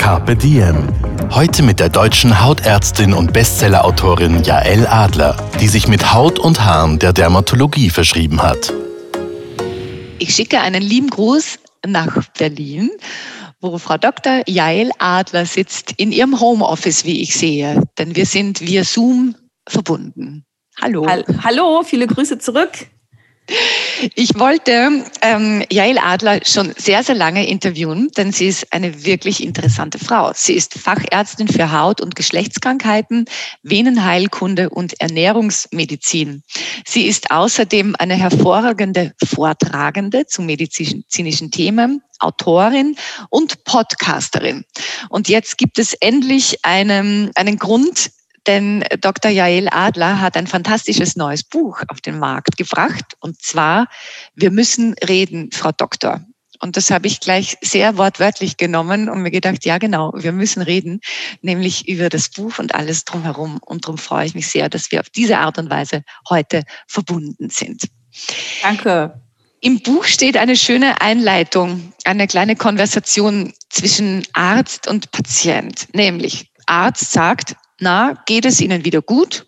Carpe Diem. Heute mit der deutschen Hautärztin und Bestsellerautorin Jael Adler, die sich mit Haut und Haaren der Dermatologie verschrieben hat. Ich schicke einen lieben Gruß nach Berlin, wo Frau Dr. Jael Adler sitzt in ihrem Homeoffice, wie ich sehe. Denn wir sind via Zoom verbunden. Hallo. Hallo, viele Grüße zurück. Ich wollte ähm, Jael Adler schon sehr, sehr lange interviewen, denn sie ist eine wirklich interessante Frau. Sie ist Fachärztin für Haut- und Geschlechtskrankheiten, Venenheilkunde und Ernährungsmedizin. Sie ist außerdem eine hervorragende Vortragende zu medizinischen Themen, Autorin und Podcasterin. Und jetzt gibt es endlich einen, einen Grund, denn Dr. Jael Adler hat ein fantastisches neues Buch auf den Markt gebracht. Und zwar, wir müssen reden, Frau Doktor. Und das habe ich gleich sehr wortwörtlich genommen und mir gedacht, ja genau, wir müssen reden, nämlich über das Buch und alles drumherum. Und darum freue ich mich sehr, dass wir auf diese Art und Weise heute verbunden sind. Danke. Im Buch steht eine schöne Einleitung, eine kleine Konversation zwischen Arzt und Patient, nämlich Arzt sagt, na, geht es Ihnen wieder gut?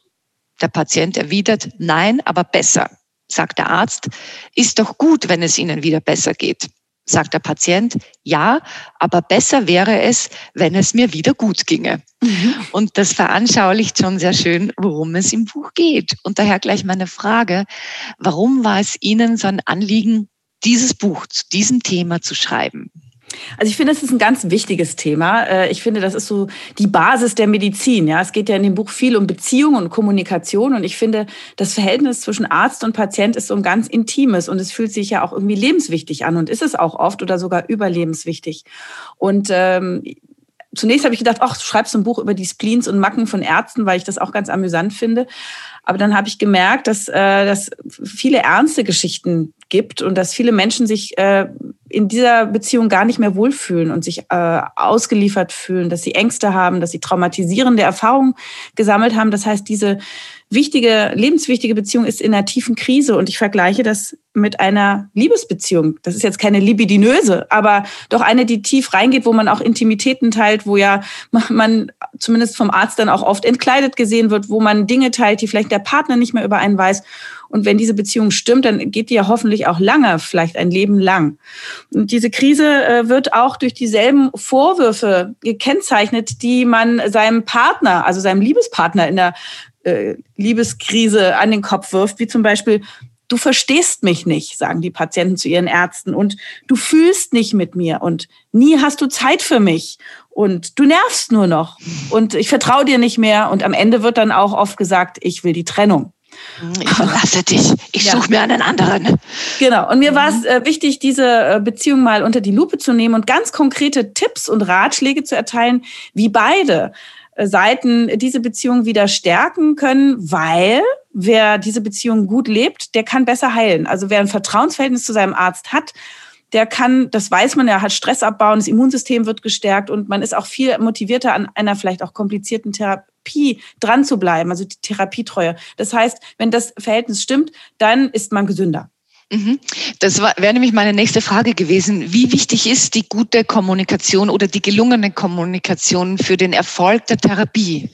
Der Patient erwidert, nein, aber besser. Sagt der Arzt, ist doch gut, wenn es Ihnen wieder besser geht. Sagt der Patient, ja, aber besser wäre es, wenn es mir wieder gut ginge. Mhm. Und das veranschaulicht schon sehr schön, worum es im Buch geht. Und daher gleich meine Frage, warum war es Ihnen so ein Anliegen, dieses Buch zu diesem Thema zu schreiben? Also ich finde, es ist ein ganz wichtiges Thema. Äh, ich finde, das ist so die Basis der Medizin. Ja, es geht ja in dem Buch viel um Beziehung und Kommunikation. Und ich finde, das Verhältnis zwischen Arzt und Patient ist so ein ganz intimes und es fühlt sich ja auch irgendwie lebenswichtig an und ist es auch oft oder sogar überlebenswichtig. Und ähm, zunächst habe ich gedacht, ach, du schreibst ein Buch über die Spleens und Macken von Ärzten, weil ich das auch ganz amüsant finde. Aber dann habe ich gemerkt, dass äh, dass viele ernste Geschichten gibt und dass viele Menschen sich äh, in dieser Beziehung gar nicht mehr wohlfühlen und sich äh, ausgeliefert fühlen, dass sie Ängste haben, dass sie traumatisierende Erfahrungen gesammelt haben. Das heißt, diese wichtige, lebenswichtige Beziehung ist in einer tiefen Krise und ich vergleiche das mit einer Liebesbeziehung. Das ist jetzt keine libidinöse, aber doch eine, die tief reingeht, wo man auch Intimitäten teilt, wo ja man zumindest vom Arzt dann auch oft entkleidet gesehen wird, wo man Dinge teilt, die vielleicht der Partner nicht mehr über einen weiß. Und wenn diese Beziehung stimmt, dann geht die ja hoffentlich auch lange, vielleicht ein Leben lang. Und diese Krise äh, wird auch durch dieselben Vorwürfe gekennzeichnet, die man seinem Partner, also seinem Liebespartner in der äh, Liebeskrise an den Kopf wirft, wie zum Beispiel, du verstehst mich nicht, sagen die Patienten zu ihren Ärzten, und du fühlst nicht mit mir und nie hast du Zeit für mich und du nervst nur noch und ich vertraue dir nicht mehr und am Ende wird dann auch oft gesagt, ich will die Trennung. Ich verlasse dich. Ich ja. suche mir einen anderen. Genau. Und mir war es äh, wichtig, diese äh, Beziehung mal unter die Lupe zu nehmen und ganz konkrete Tipps und Ratschläge zu erteilen, wie beide Seiten diese Beziehung wieder stärken können, weil wer diese Beziehung gut lebt, der kann besser heilen. Also wer ein Vertrauensverhältnis zu seinem Arzt hat, der kann, das weiß man, er hat Stress abbauen, das Immunsystem wird gestärkt und man ist auch viel motivierter an einer vielleicht auch komplizierten Therapie dran zu bleiben, also die Therapietreue. Das heißt, wenn das Verhältnis stimmt, dann ist man gesünder. Mhm. Das wäre nämlich meine nächste Frage gewesen. Wie wichtig ist die gute Kommunikation oder die gelungene Kommunikation für den Erfolg der Therapie?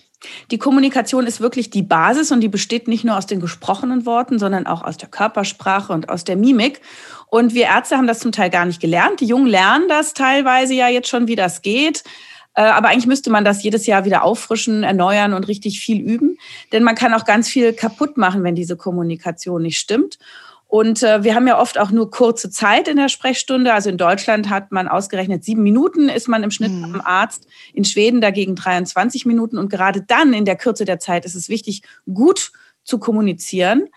Die Kommunikation ist wirklich die Basis und die besteht nicht nur aus den gesprochenen Worten, sondern auch aus der Körpersprache und aus der Mimik. Und wir Ärzte haben das zum Teil gar nicht gelernt. Die Jungen lernen das teilweise ja jetzt schon, wie das geht. Äh, aber eigentlich müsste man das jedes Jahr wieder auffrischen, erneuern und richtig viel üben. Denn man kann auch ganz viel kaputt machen, wenn diese Kommunikation nicht stimmt. Und äh, wir haben ja oft auch nur kurze Zeit in der Sprechstunde. Also in Deutschland hat man ausgerechnet sieben Minuten ist man im Schnitt mhm. am Arzt. In Schweden dagegen 23 Minuten. Und gerade dann in der Kürze der Zeit ist es wichtig, gut zu kommunizieren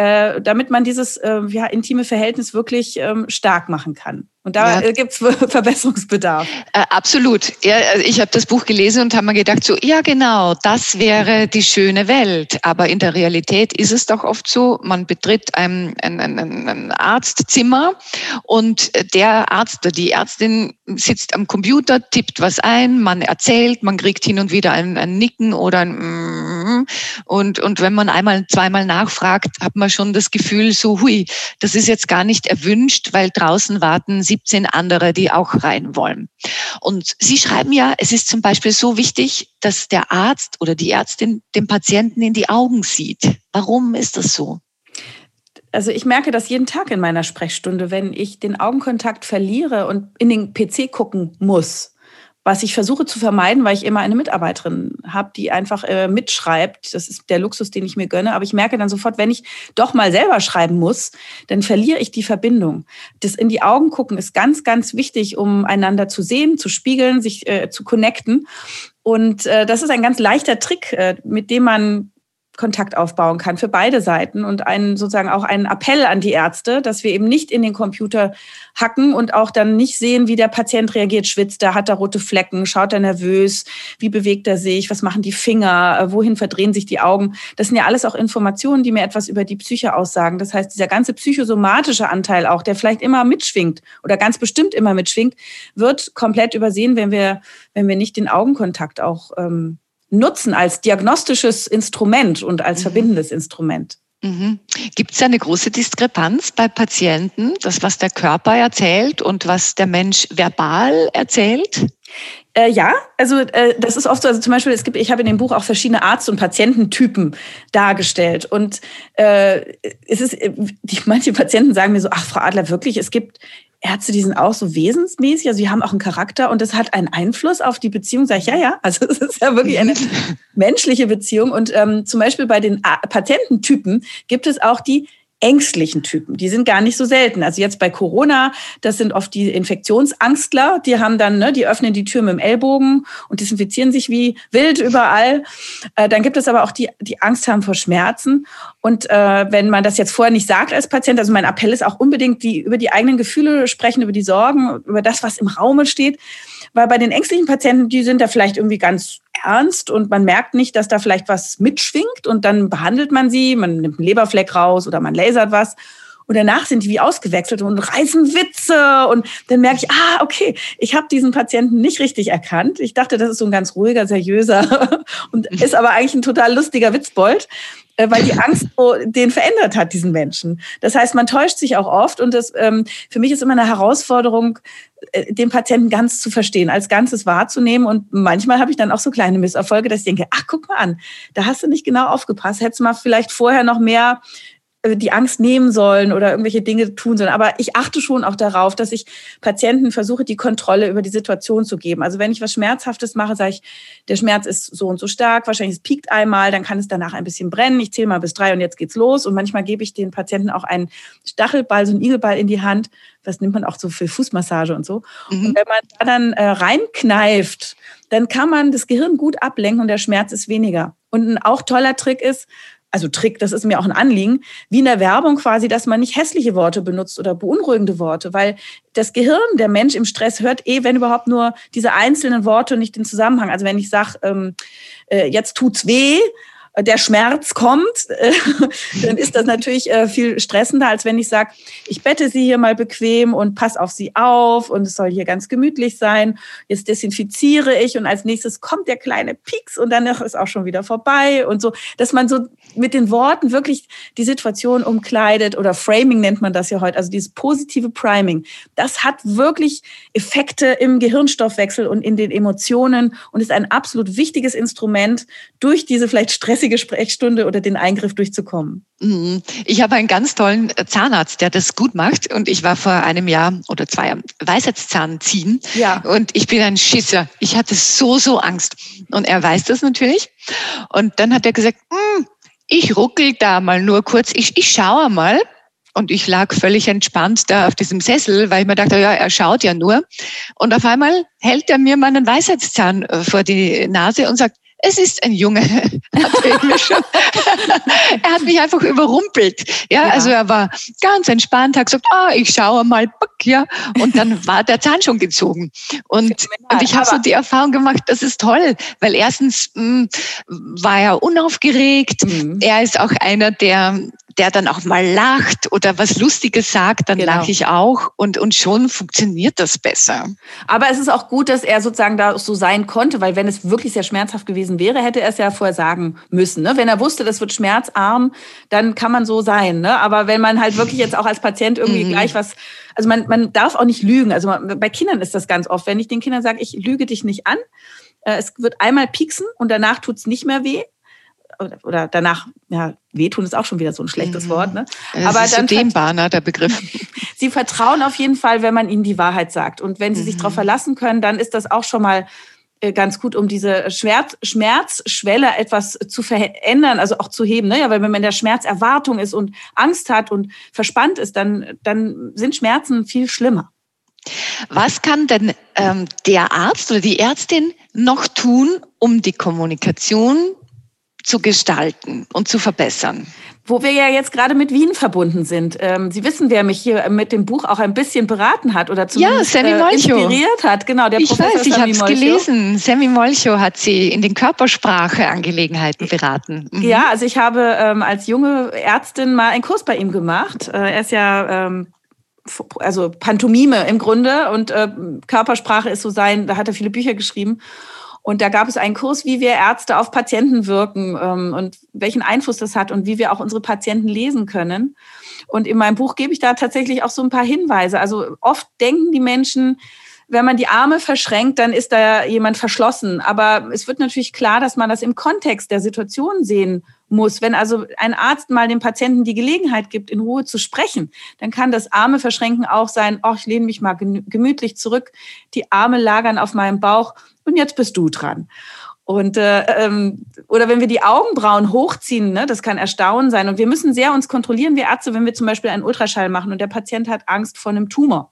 äh, damit man dieses äh, ja, intime Verhältnis wirklich ähm, stark machen kann. Und da ja. Äh, gibt es Verbesserungsbedarf. Äh, absolut. Ja, also ich habe das Buch gelesen und habe mir gedacht, so, ja genau, das wäre die schöne Welt. Aber in der Realität ist es doch oft so, man betritt ein, ein, ein, ein Arztzimmer und der Arzt oder die Ärztin sitzt am Computer, tippt was ein, man erzählt, man kriegt hin und wieder ein, ein Nicken oder ein mm, und, und wenn man einmal, zweimal nachfragt, hat man schon das Gefühl, so, hui, das ist jetzt gar nicht erwünscht, weil draußen warten 17 andere, die auch rein wollen. Und Sie schreiben ja, es ist zum Beispiel so wichtig, dass der Arzt oder die Ärztin dem Patienten in die Augen sieht. Warum ist das so? Also ich merke das jeden Tag in meiner Sprechstunde, wenn ich den Augenkontakt verliere und in den PC gucken muss was ich versuche zu vermeiden, weil ich immer eine Mitarbeiterin habe, die einfach äh, mitschreibt. Das ist der Luxus, den ich mir gönne. Aber ich merke dann sofort, wenn ich doch mal selber schreiben muss, dann verliere ich die Verbindung. Das in die Augen gucken ist ganz, ganz wichtig, um einander zu sehen, zu spiegeln, sich äh, zu connecten. Und äh, das ist ein ganz leichter Trick, äh, mit dem man Kontakt aufbauen kann für beide Seiten und einen sozusagen auch einen Appell an die Ärzte, dass wir eben nicht in den Computer hacken und auch dann nicht sehen, wie der Patient reagiert, schwitzt er, hat er rote Flecken, schaut er nervös, wie bewegt er sich, was machen die Finger, äh, wohin verdrehen sich die Augen. Das sind ja alles auch Informationen, die mir etwas über die Psyche aussagen. Das heißt, dieser ganze psychosomatische Anteil auch, der vielleicht immer mitschwingt oder ganz bestimmt immer mitschwingt, wird komplett übersehen, wenn wir, wenn wir nicht den Augenkontakt auch ähm, nutzen als diagnostisches Instrument und als mhm. verbindendes Instrument. Mhm. Gibt es eine große Diskrepanz bei Patienten, das, was der Körper erzählt und was der Mensch verbal erzählt? Äh, ja, also äh, das ist oft so. Also zum Beispiel, es gibt, ich habe in dem Buch auch verschiedene Arzt- und Patiententypen dargestellt. Und äh, es ist, die, manche Patienten sagen mir so, ach, Frau Adler, wirklich, es gibt Ärzte, die sind auch so wesensmäßig, also die haben auch einen Charakter und das hat einen Einfluss auf die Beziehung. Sag ich, ja, ja, also es ist ja wirklich eine menschliche Beziehung. Und ähm, zum Beispiel bei den Patiententypen gibt es auch die ängstlichen Typen. Die sind gar nicht so selten. Also jetzt bei Corona, das sind oft die Infektionsangstler, die haben dann, ne, die öffnen die Tür mit dem Ellbogen und desinfizieren sich wie wild überall. Äh, dann gibt es aber auch die, die Angst haben vor Schmerzen. Und äh, wenn man das jetzt vorher nicht sagt als Patient, also mein Appell ist auch unbedingt, die über die eigenen Gefühle sprechen, über die Sorgen, über das, was im Raume steht. Weil bei den ängstlichen Patienten, die sind da vielleicht irgendwie ganz ernst und man merkt nicht, dass da vielleicht was mitschwingt und dann behandelt man sie, man nimmt einen Leberfleck raus oder man lasert was und danach sind die wie ausgewechselt und reißen Witze und dann merke ich, ah, okay, ich habe diesen Patienten nicht richtig erkannt. Ich dachte, das ist so ein ganz ruhiger, seriöser und ist aber eigentlich ein total lustiger Witzbold. Äh, weil die Angst den verändert hat, diesen Menschen. Das heißt, man täuscht sich auch oft und das ähm, für mich ist immer eine Herausforderung, den Patienten ganz zu verstehen, als Ganzes wahrzunehmen. Und manchmal habe ich dann auch so kleine Misserfolge, dass ich denke, ach, guck mal an, da hast du nicht genau aufgepasst. Hättest du mal vielleicht vorher noch mehr äh, die Angst nehmen sollen oder irgendwelche Dinge tun sollen. Aber ich achte schon auch darauf, dass ich Patienten versuche, die Kontrolle über die Situation zu geben. Also wenn ich was Schmerzhaftes mache, sage ich, der Schmerz ist so und so stark, wahrscheinlich es piekt einmal, dann kann es danach ein bisschen brennen. Ich zähle mal bis drei und jetzt geht's los. Und manchmal gebe ich den Patienten auch einen Stachelball, so einen Igelball in die Hand. Das nimmt man auch so für Fußmassage und so. Mhm. Und wenn man da dann äh, reinkneift, dann kann man das Gehirn gut ablenken und der Schmerz ist weniger. Und ein auch toller Trick ist, also Trick, das ist mir auch ein Anliegen, wie in der Werbung quasi, dass man nicht hässliche Worte benutzt oder beunruhigende Worte, weil das Gehirn, der Mensch im Stress hört eh, wenn überhaupt nur diese einzelnen Worte und nicht den Zusammenhang. Also wenn ich sage, ähm, äh, jetzt tut's weh, der Schmerz kommt, äh, dann ist das natürlich äh, viel stressender, als wenn ich sage, ich bette Sie hier mal bequem und pass auf Sie auf und es soll hier ganz gemütlich sein. Jetzt desinfiziere ich und als nächstes kommt der kleine Pieks und dann ist auch schon wieder vorbei und so, dass man so mit den Worten wirklich die Situation umkleidet oder Framing nennt man das ja heute, also dieses positive Priming. Das hat wirklich Effekte im Gehirnstoffwechsel und in den Emotionen und ist ein absolut wichtiges Instrument durch diese vielleicht stressige stressige Sprechstunde oder den Eingriff durchzukommen? Mhm. Ich habe einen ganz tollen Zahnarzt, der das gut macht. Und ich war vor einem Jahr oder zwei Jahren Weisheitszahn ziehen. Ja. Und ich bin ein Schisser. Ich hatte so, so Angst. Und er weiß das natürlich. Und dann hat er gesagt, hm, ich ruckel da mal nur kurz. Ich, ich schaue mal. Und ich lag völlig entspannt da auf diesem Sessel, weil ich mir dachte, ja, er schaut ja nur. Und auf einmal hält er mir meinen Weisheitszahn äh, vor die Nase und sagt, es ist ein Junge. er hat mich einfach überrumpelt. Ja, ja, also er war ganz entspannt, hat gesagt, ah, ich schaue mal, ja, und dann war der Zahn schon gezogen. Und, und ich habe so die Erfahrung gemacht, das ist toll, weil erstens mh, hm, war er unaufgeregt. Mhm. Er ist auch einer, der der dann auch mal lacht oder was Lustiges sagt, dann genau. lache ich auch und, und schon funktioniert das besser. Aber es ist auch gut, dass er sozusagen da so sein konnte, weil wenn es wirklich sehr schmerzhaft gewesen wäre, hätte er es ja vorher sagen müssen. Ne? Wenn er wusste, das wird schmerzarm, dann kann man so sein. Ne? Aber wenn man halt wirklich jetzt auch als Patient irgendwie mhm. gleich was, also man, man darf auch nicht lügen. Also man, bei Kindern ist das ganz oft, wenn ich den Kindern sage, ich lüge dich nicht an, äh, es wird einmal pieksen und danach tut es nicht mehr weh oder, oder danach, ja, wehtun ist auch schon wieder so ein schlechtes mhm. Wort, ne? Das Aber ist dann so dehnbar, der Begriff. sie vertrauen auf jeden Fall, wenn man ihnen die Wahrheit sagt. Und wenn sie mhm. sich darauf verlassen können, dann ist das auch schon mal äh, ganz gut, um diese Schmerz, Schmerzschwelle etwas zu verändern, also auch zu heben. Ne? Ja, weil wenn man in der Schmerzerwartung ist und Angst hat und verspannt ist, dann, dann sind Schmerzen viel schlimmer. Was kann denn ähm, der Arzt oder die Ärztin noch tun, um die Kommunikation zu gestalten und zu verbessern. Wo wir ja jetzt gerade mit Wien verbunden sind. Ähm, Sie wissen, wer mich hier mit dem Buch auch ein bisschen beraten hat oder zumindest ja, äh, inspiriert hat. Genau, der ich Professor weiß, ich habe es gelesen. Sammy Molcho hat Sie in den Körpersprache-Angelegenheiten beraten. Mhm. Ja, also ich habe ähm, als junge Ärztin mal einen Kurs bei ihm gemacht. Äh, er ist ja ähm, also Pantomime im Grunde und äh, Körpersprache ist so sein, da hat er viele Bücher geschrieben. Und da gab es einen Kurs, wie wir Ärzte auf Patienten wirken ähm, und welchen Einfluss das hat und wie wir auch unsere Patienten lesen können. Und in meinem Buch gebe ich da tatsächlich auch so ein paar Hinweise. Also oft denken die Menschen, wenn man die Arme verschränkt, dann ist da jemand verschlossen. Aber es wird natürlich klar, dass man das im Kontext der Situation sehen muss. Wenn also ein Arzt mal dem Patienten die Gelegenheit gibt, in Ruhe zu sprechen, dann kann das Arme verschränken auch sein, oh, ich lehne mich mal gemütlich zurück, die Arme lagern auf meinem Bauch und jetzt bist du dran. Und äh, ähm, oder wenn wir die Augenbrauen hochziehen, ne, das kann Erstaunen sein. Und wir müssen sehr uns kontrollieren, wir Ärzte, wenn wir zum Beispiel einen Ultraschall machen und der Patient hat Angst vor einem Tumor.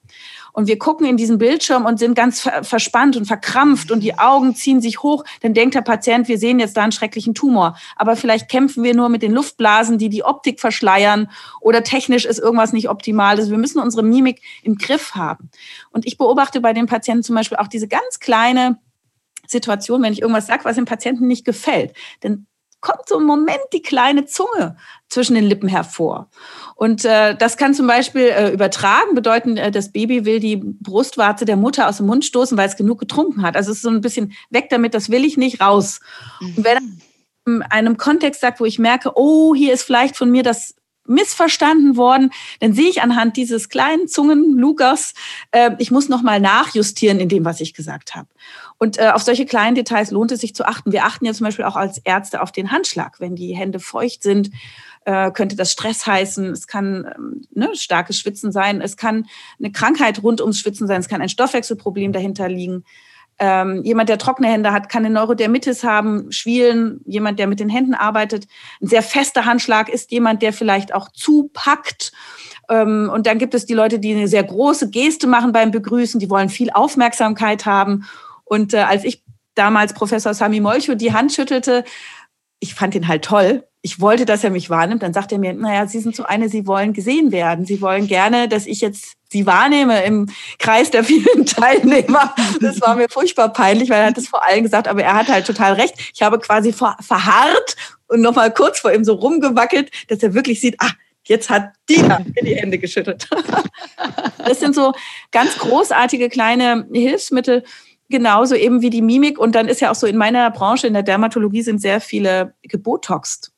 Und wir gucken in diesen Bildschirm und sind ganz verspannt und verkrampft und die Augen ziehen sich hoch, dann denkt der Patient, wir sehen jetzt da einen schrecklichen Tumor. Aber vielleicht kämpfen wir nur mit den Luftblasen, die die Optik verschleiern oder technisch ist irgendwas nicht optimal. Also wir müssen unsere Mimik im Griff haben. Und ich beobachte bei den Patienten zum Beispiel auch diese ganz kleine Situation, wenn ich irgendwas sage, was dem Patienten nicht gefällt, dann kommt so ein Moment die kleine Zunge zwischen den Lippen hervor. Und äh, das kann zum Beispiel äh, übertragen bedeuten, äh, das Baby will die Brustwarze der Mutter aus dem Mund stoßen, weil es genug getrunken hat. Also es ist so ein bisschen weg damit, das will ich nicht raus. Mhm. Und wenn er in einem Kontext sagt, wo ich merke, oh, hier ist vielleicht von mir das missverstanden worden, dann sehe ich anhand dieses kleinen Zungenlugers, äh, ich muss noch mal nachjustieren in dem, was ich gesagt habe. Und äh, auf solche kleinen Details lohnt es sich zu achten. Wir achten ja zum Beispiel auch als Ärzte auf den Handschlag. Wenn die Hände feucht sind, äh, könnte das Stress heißen. Es kann ähm, ne, starkes Schwitzen sein. Es kann eine Krankheit rund ums Schwitzen sein. Es kann ein Stoffwechselproblem dahinter liegen. Ähm, jemand, der trockene Hände hat, kann eine Neurodermitis haben, Schwielen. Jemand, der mit den Händen arbeitet. Ein sehr fester Handschlag ist jemand, der vielleicht auch zupackt. Ähm, und dann gibt es die Leute, die eine sehr große Geste machen beim Begrüßen. Die wollen viel Aufmerksamkeit haben. Und äh, als ich damals Professor Sami Molcho die Hand schüttelte, ich fand ihn halt toll. Ich wollte, dass er mich wahrnimmt. Dann sagt er mir, naja, Sie sind so eine, Sie wollen gesehen werden. Sie wollen gerne, dass ich jetzt Sie wahrnehme im Kreis der vielen Teilnehmer. Das war mir furchtbar peinlich, weil er hat es vor allem gesagt, aber er hat halt total recht. Ich habe quasi verharrt und nochmal kurz vor ihm so rumgewackelt, dass er wirklich sieht, ah, jetzt hat Dina mir die Hände geschüttet. Das sind so ganz großartige kleine Hilfsmittel, genauso eben wie die Mimik. Und dann ist ja auch so in meiner Branche, in der Dermatologie, sind sehr viele gebotoxt.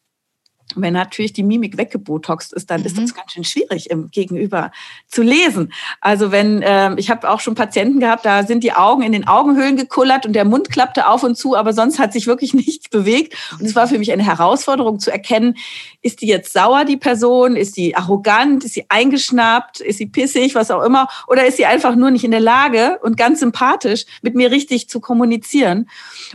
Wenn natürlich die Mimik weggebotoxt ist, dann mhm. ist das ganz schön schwierig im Gegenüber zu lesen. Also wenn, äh, ich habe auch schon Patienten gehabt, da sind die Augen in den Augenhöhlen gekullert und der Mund klappte auf und zu, aber sonst hat sich wirklich nichts bewegt. Und es war für mich eine Herausforderung zu erkennen, ist die jetzt sauer, die Person? Ist sie arrogant? Ist sie eingeschnappt? Ist sie pissig? Was auch immer? Oder ist sie einfach nur nicht in der Lage und ganz sympathisch mit mir richtig zu kommunizieren?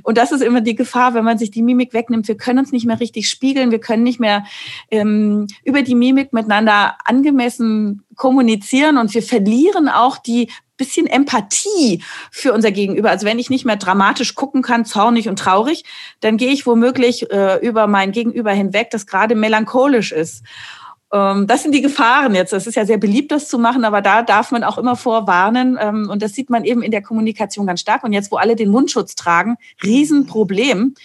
Und das ist immer die Gefahr, wenn man sich die Mimik wegnimmt. Wir können uns nicht mehr richtig spiegeln. Wir können nicht mehr mehr ähm, über die Mimik miteinander angemessen kommunizieren und wir verlieren auch die bisschen Empathie für unser Gegenüber. Also wenn ich nicht mehr dramatisch gucken kann, zornig und traurig, dann gehe ich womöglich äh, über mein Gegenüber hinweg, das gerade melancholisch ist. Ähm, das sind die Gefahren jetzt. Das ist ja sehr beliebt, das zu machen, aber da darf man auch immer vorwarnen. Ähm, und das sieht man eben in der Kommunikation ganz stark. Und jetzt, wo alle den Mundschutz tragen, Riesenproblem.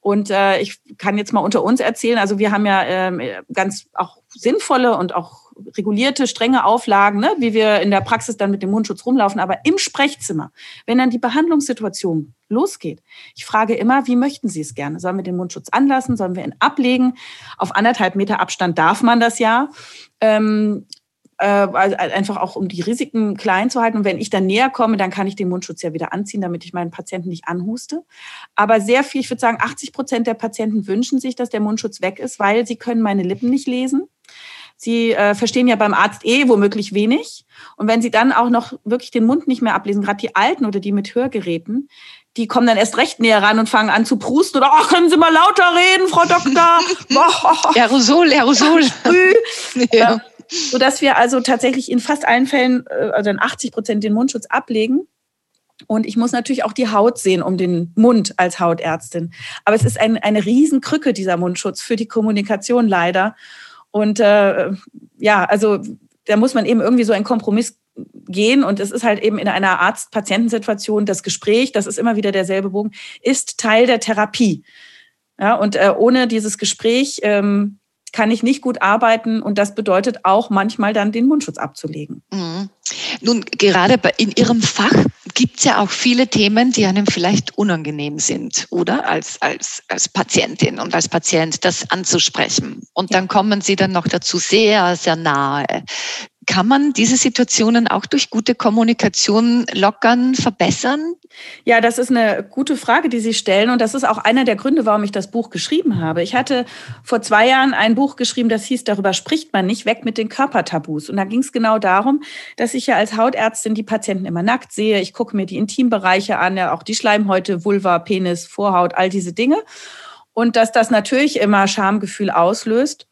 Und äh, ich kann jetzt mal unter uns erzählen, also wir haben ja äh, ganz auch sinnvolle und auch regulierte, strenge Auflagen, ne, wie wir in der Praxis dann mit dem Mundschutz rumlaufen. Aber im Sprechzimmer, wenn dann die Behandlungssituation losgeht, ich frage immer, wie möchten Sie es gerne? Sollen wir den Mundschutz anlassen? Sollen wir ihn ablegen? Auf anderthalb Meter Abstand darf man das ja. Ähm, äh, also einfach auch um die Risiken klein zu halten. Und wenn ich dann näher komme, dann kann ich den Mundschutz ja wieder anziehen, damit ich meinen Patienten nicht anhuste. Aber sehr viel, ich würde sagen, 80 Prozent der Patienten wünschen sich, dass der Mundschutz weg ist, weil sie können meine Lippen nicht lesen. Sie äh, verstehen ja beim Arzt eh womöglich wenig. Und wenn Sie dann auch noch wirklich den Mund nicht mehr ablesen, gerade die Alten oder die mit Hörgeräten, die kommen dann erst recht näher ran und fangen an zu prusten oder, ach, können Sie mal lauter reden, Frau Doktor? Aerosol, Aerosol. Früh. ja. Sodass wir also tatsächlich in fast allen Fällen, äh, also in 80 Prozent den Mundschutz ablegen. Und ich muss natürlich auch die Haut sehen um den Mund als Hautärztin. Aber es ist ein, eine Riesenkrücke, dieser Mundschutz, für die Kommunikation leider. Und äh, ja, also da muss man eben irgendwie so einen Kompromiss gehen und es ist halt eben in einer Arzt-Patientensituation das Gespräch, das ist immer wieder derselbe Bogen, ist Teil der Therapie. Ja, und äh, ohne dieses Gespräch ähm, kann ich nicht gut arbeiten und das bedeutet auch manchmal dann den Mundschutz abzulegen. Mhm. Nun, gerade in Ihrem Fach gibt es ja auch viele Themen, die einem vielleicht unangenehm sind, oder? Als, als, als Patientin und als Patient das anzusprechen. Und dann kommen Sie dann noch dazu sehr, sehr nahe. Kann man diese Situationen auch durch gute Kommunikation lockern, verbessern? Ja, das ist eine gute Frage, die Sie stellen. Und das ist auch einer der Gründe, warum ich das Buch geschrieben habe. Ich hatte vor zwei Jahren ein Buch geschrieben, das hieß, darüber spricht man nicht, weg mit den Körpertabus. Und da ging es genau darum, dass ich ja als Hautärztin die Patienten immer nackt sehe. Ich gucke mir die Intimbereiche an, ja auch die Schleimhäute, Vulva, Penis, Vorhaut, all diese Dinge. Und dass das natürlich immer Schamgefühl auslöst.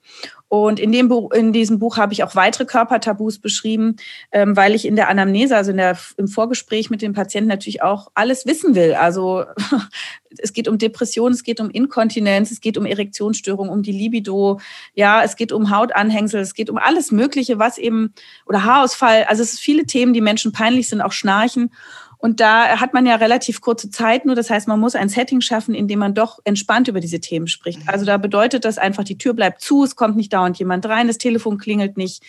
Und in, dem Buch, in diesem Buch habe ich auch weitere Körpertabus beschrieben, ähm, weil ich in der Anamnese, also in der, im Vorgespräch mit dem Patienten natürlich auch alles wissen will. Also es geht um Depression, es geht um Inkontinenz, es geht um Erektionsstörung, um die Libido, ja, es geht um Hautanhängsel, es geht um alles Mögliche, was eben, oder Haarausfall. Also es sind viele Themen, die Menschen peinlich sind, auch Schnarchen. Und da hat man ja relativ kurze Zeit nur. Das heißt, man muss ein Setting schaffen, in dem man doch entspannt über diese Themen spricht. Also da bedeutet das einfach, die Tür bleibt zu, es kommt nicht dauernd jemand rein, das Telefon klingelt nicht.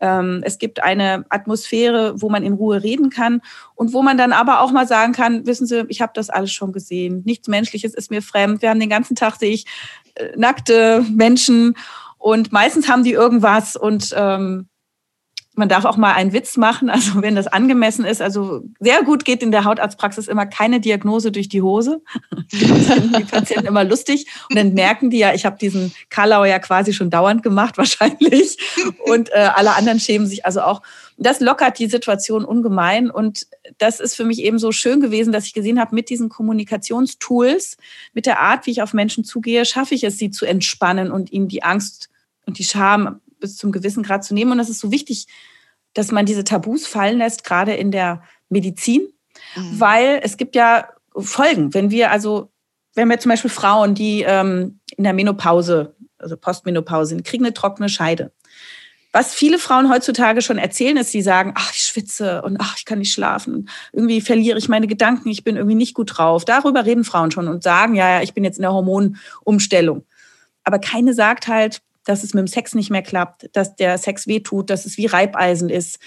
Ähm, es gibt eine Atmosphäre, wo man in Ruhe reden kann und wo man dann aber auch mal sagen kann, wissen Sie, ich habe das alles schon gesehen. Nichts Menschliches ist mir fremd. Wir haben den ganzen Tag, sehe ich, äh, nackte Menschen und meistens haben die irgendwas und ähm, man darf auch mal einen Witz machen, also wenn das angemessen ist. Also sehr gut geht in der Hautarztpraxis immer keine Diagnose durch die Hose. Das finden die Patienten immer lustig. Und dann merken die ja, ich habe diesen Karlau ja quasi schon dauernd gemacht, wahrscheinlich. Und äh, alle anderen schämen sich also auch. Das lockert die Situation ungemein. Und das ist für mich eben so schön gewesen, dass ich gesehen habe, mit diesen Kommunikationstools, mit der Art, wie ich auf Menschen zugehe, schaffe ich es, sie zu entspannen und ihnen die Angst und die Scham bis zum gewissen Grad zu nehmen. Und das ist so wichtig, dass man diese Tabus fallen lässt, gerade in der Medizin, mhm. weil es gibt ja Folgen. Wenn wir also, wenn wir zum Beispiel Frauen, die ähm, in der Menopause, also Postmenopause sind, kriegen eine trockene Scheide. Was viele Frauen heutzutage schon erzählen, ist, sie sagen, ach, ich schwitze und ach, ich kann nicht schlafen. Irgendwie verliere ich meine Gedanken, ich bin irgendwie nicht gut drauf. Darüber reden Frauen schon und sagen, ja, ja, ich bin jetzt in der Hormonumstellung. Aber keine sagt halt, dass es mit dem Sex nicht mehr klappt, dass der Sex wehtut, dass es wie Reibeisen ist,